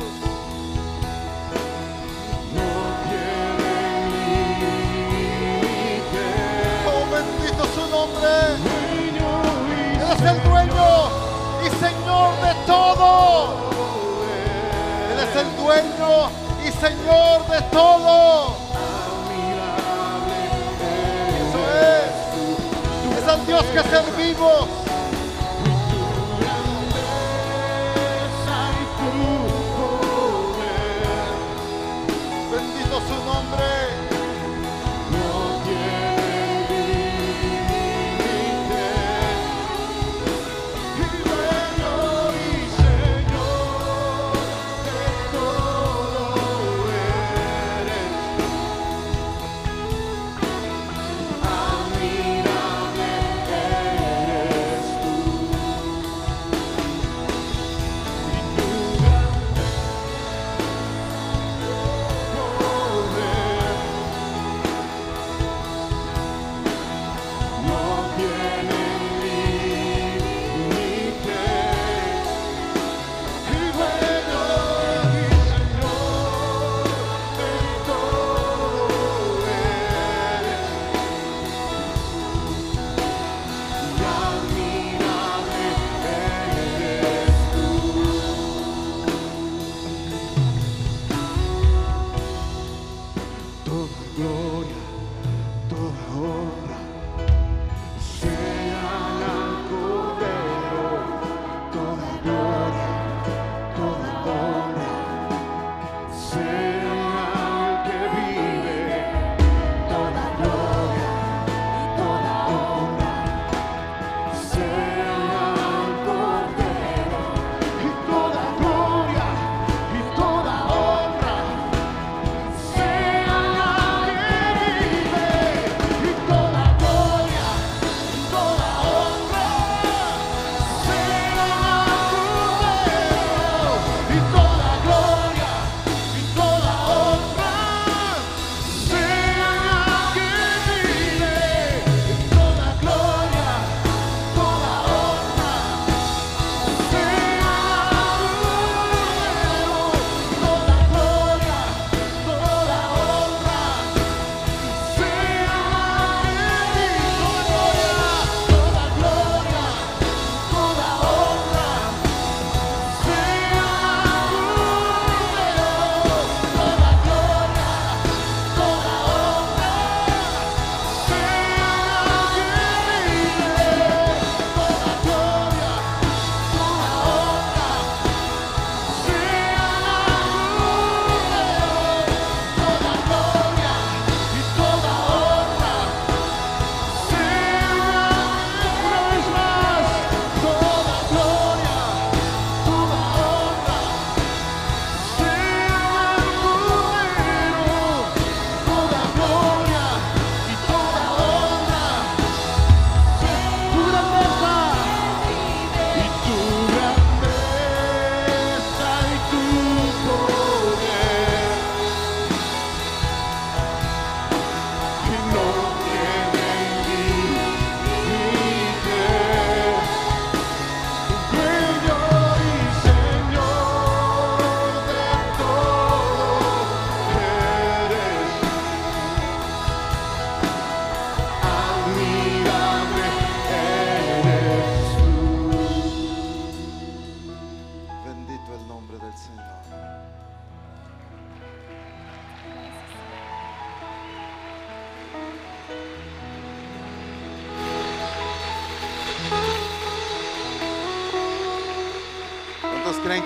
Su nombre. Él es el dueño y Señor de todo. Él es el dueño y Señor de todo. Eso es. Es al Dios que servimos.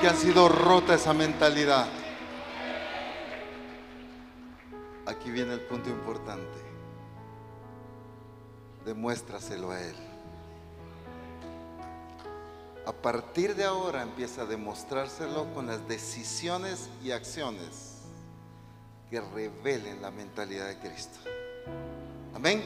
Han sido rota esa mentalidad? Aquí viene el punto importante. Demuéstraselo a Él. A partir de ahora empieza a demostrárselo con las decisiones y acciones que revelen la mentalidad de Cristo. Amén.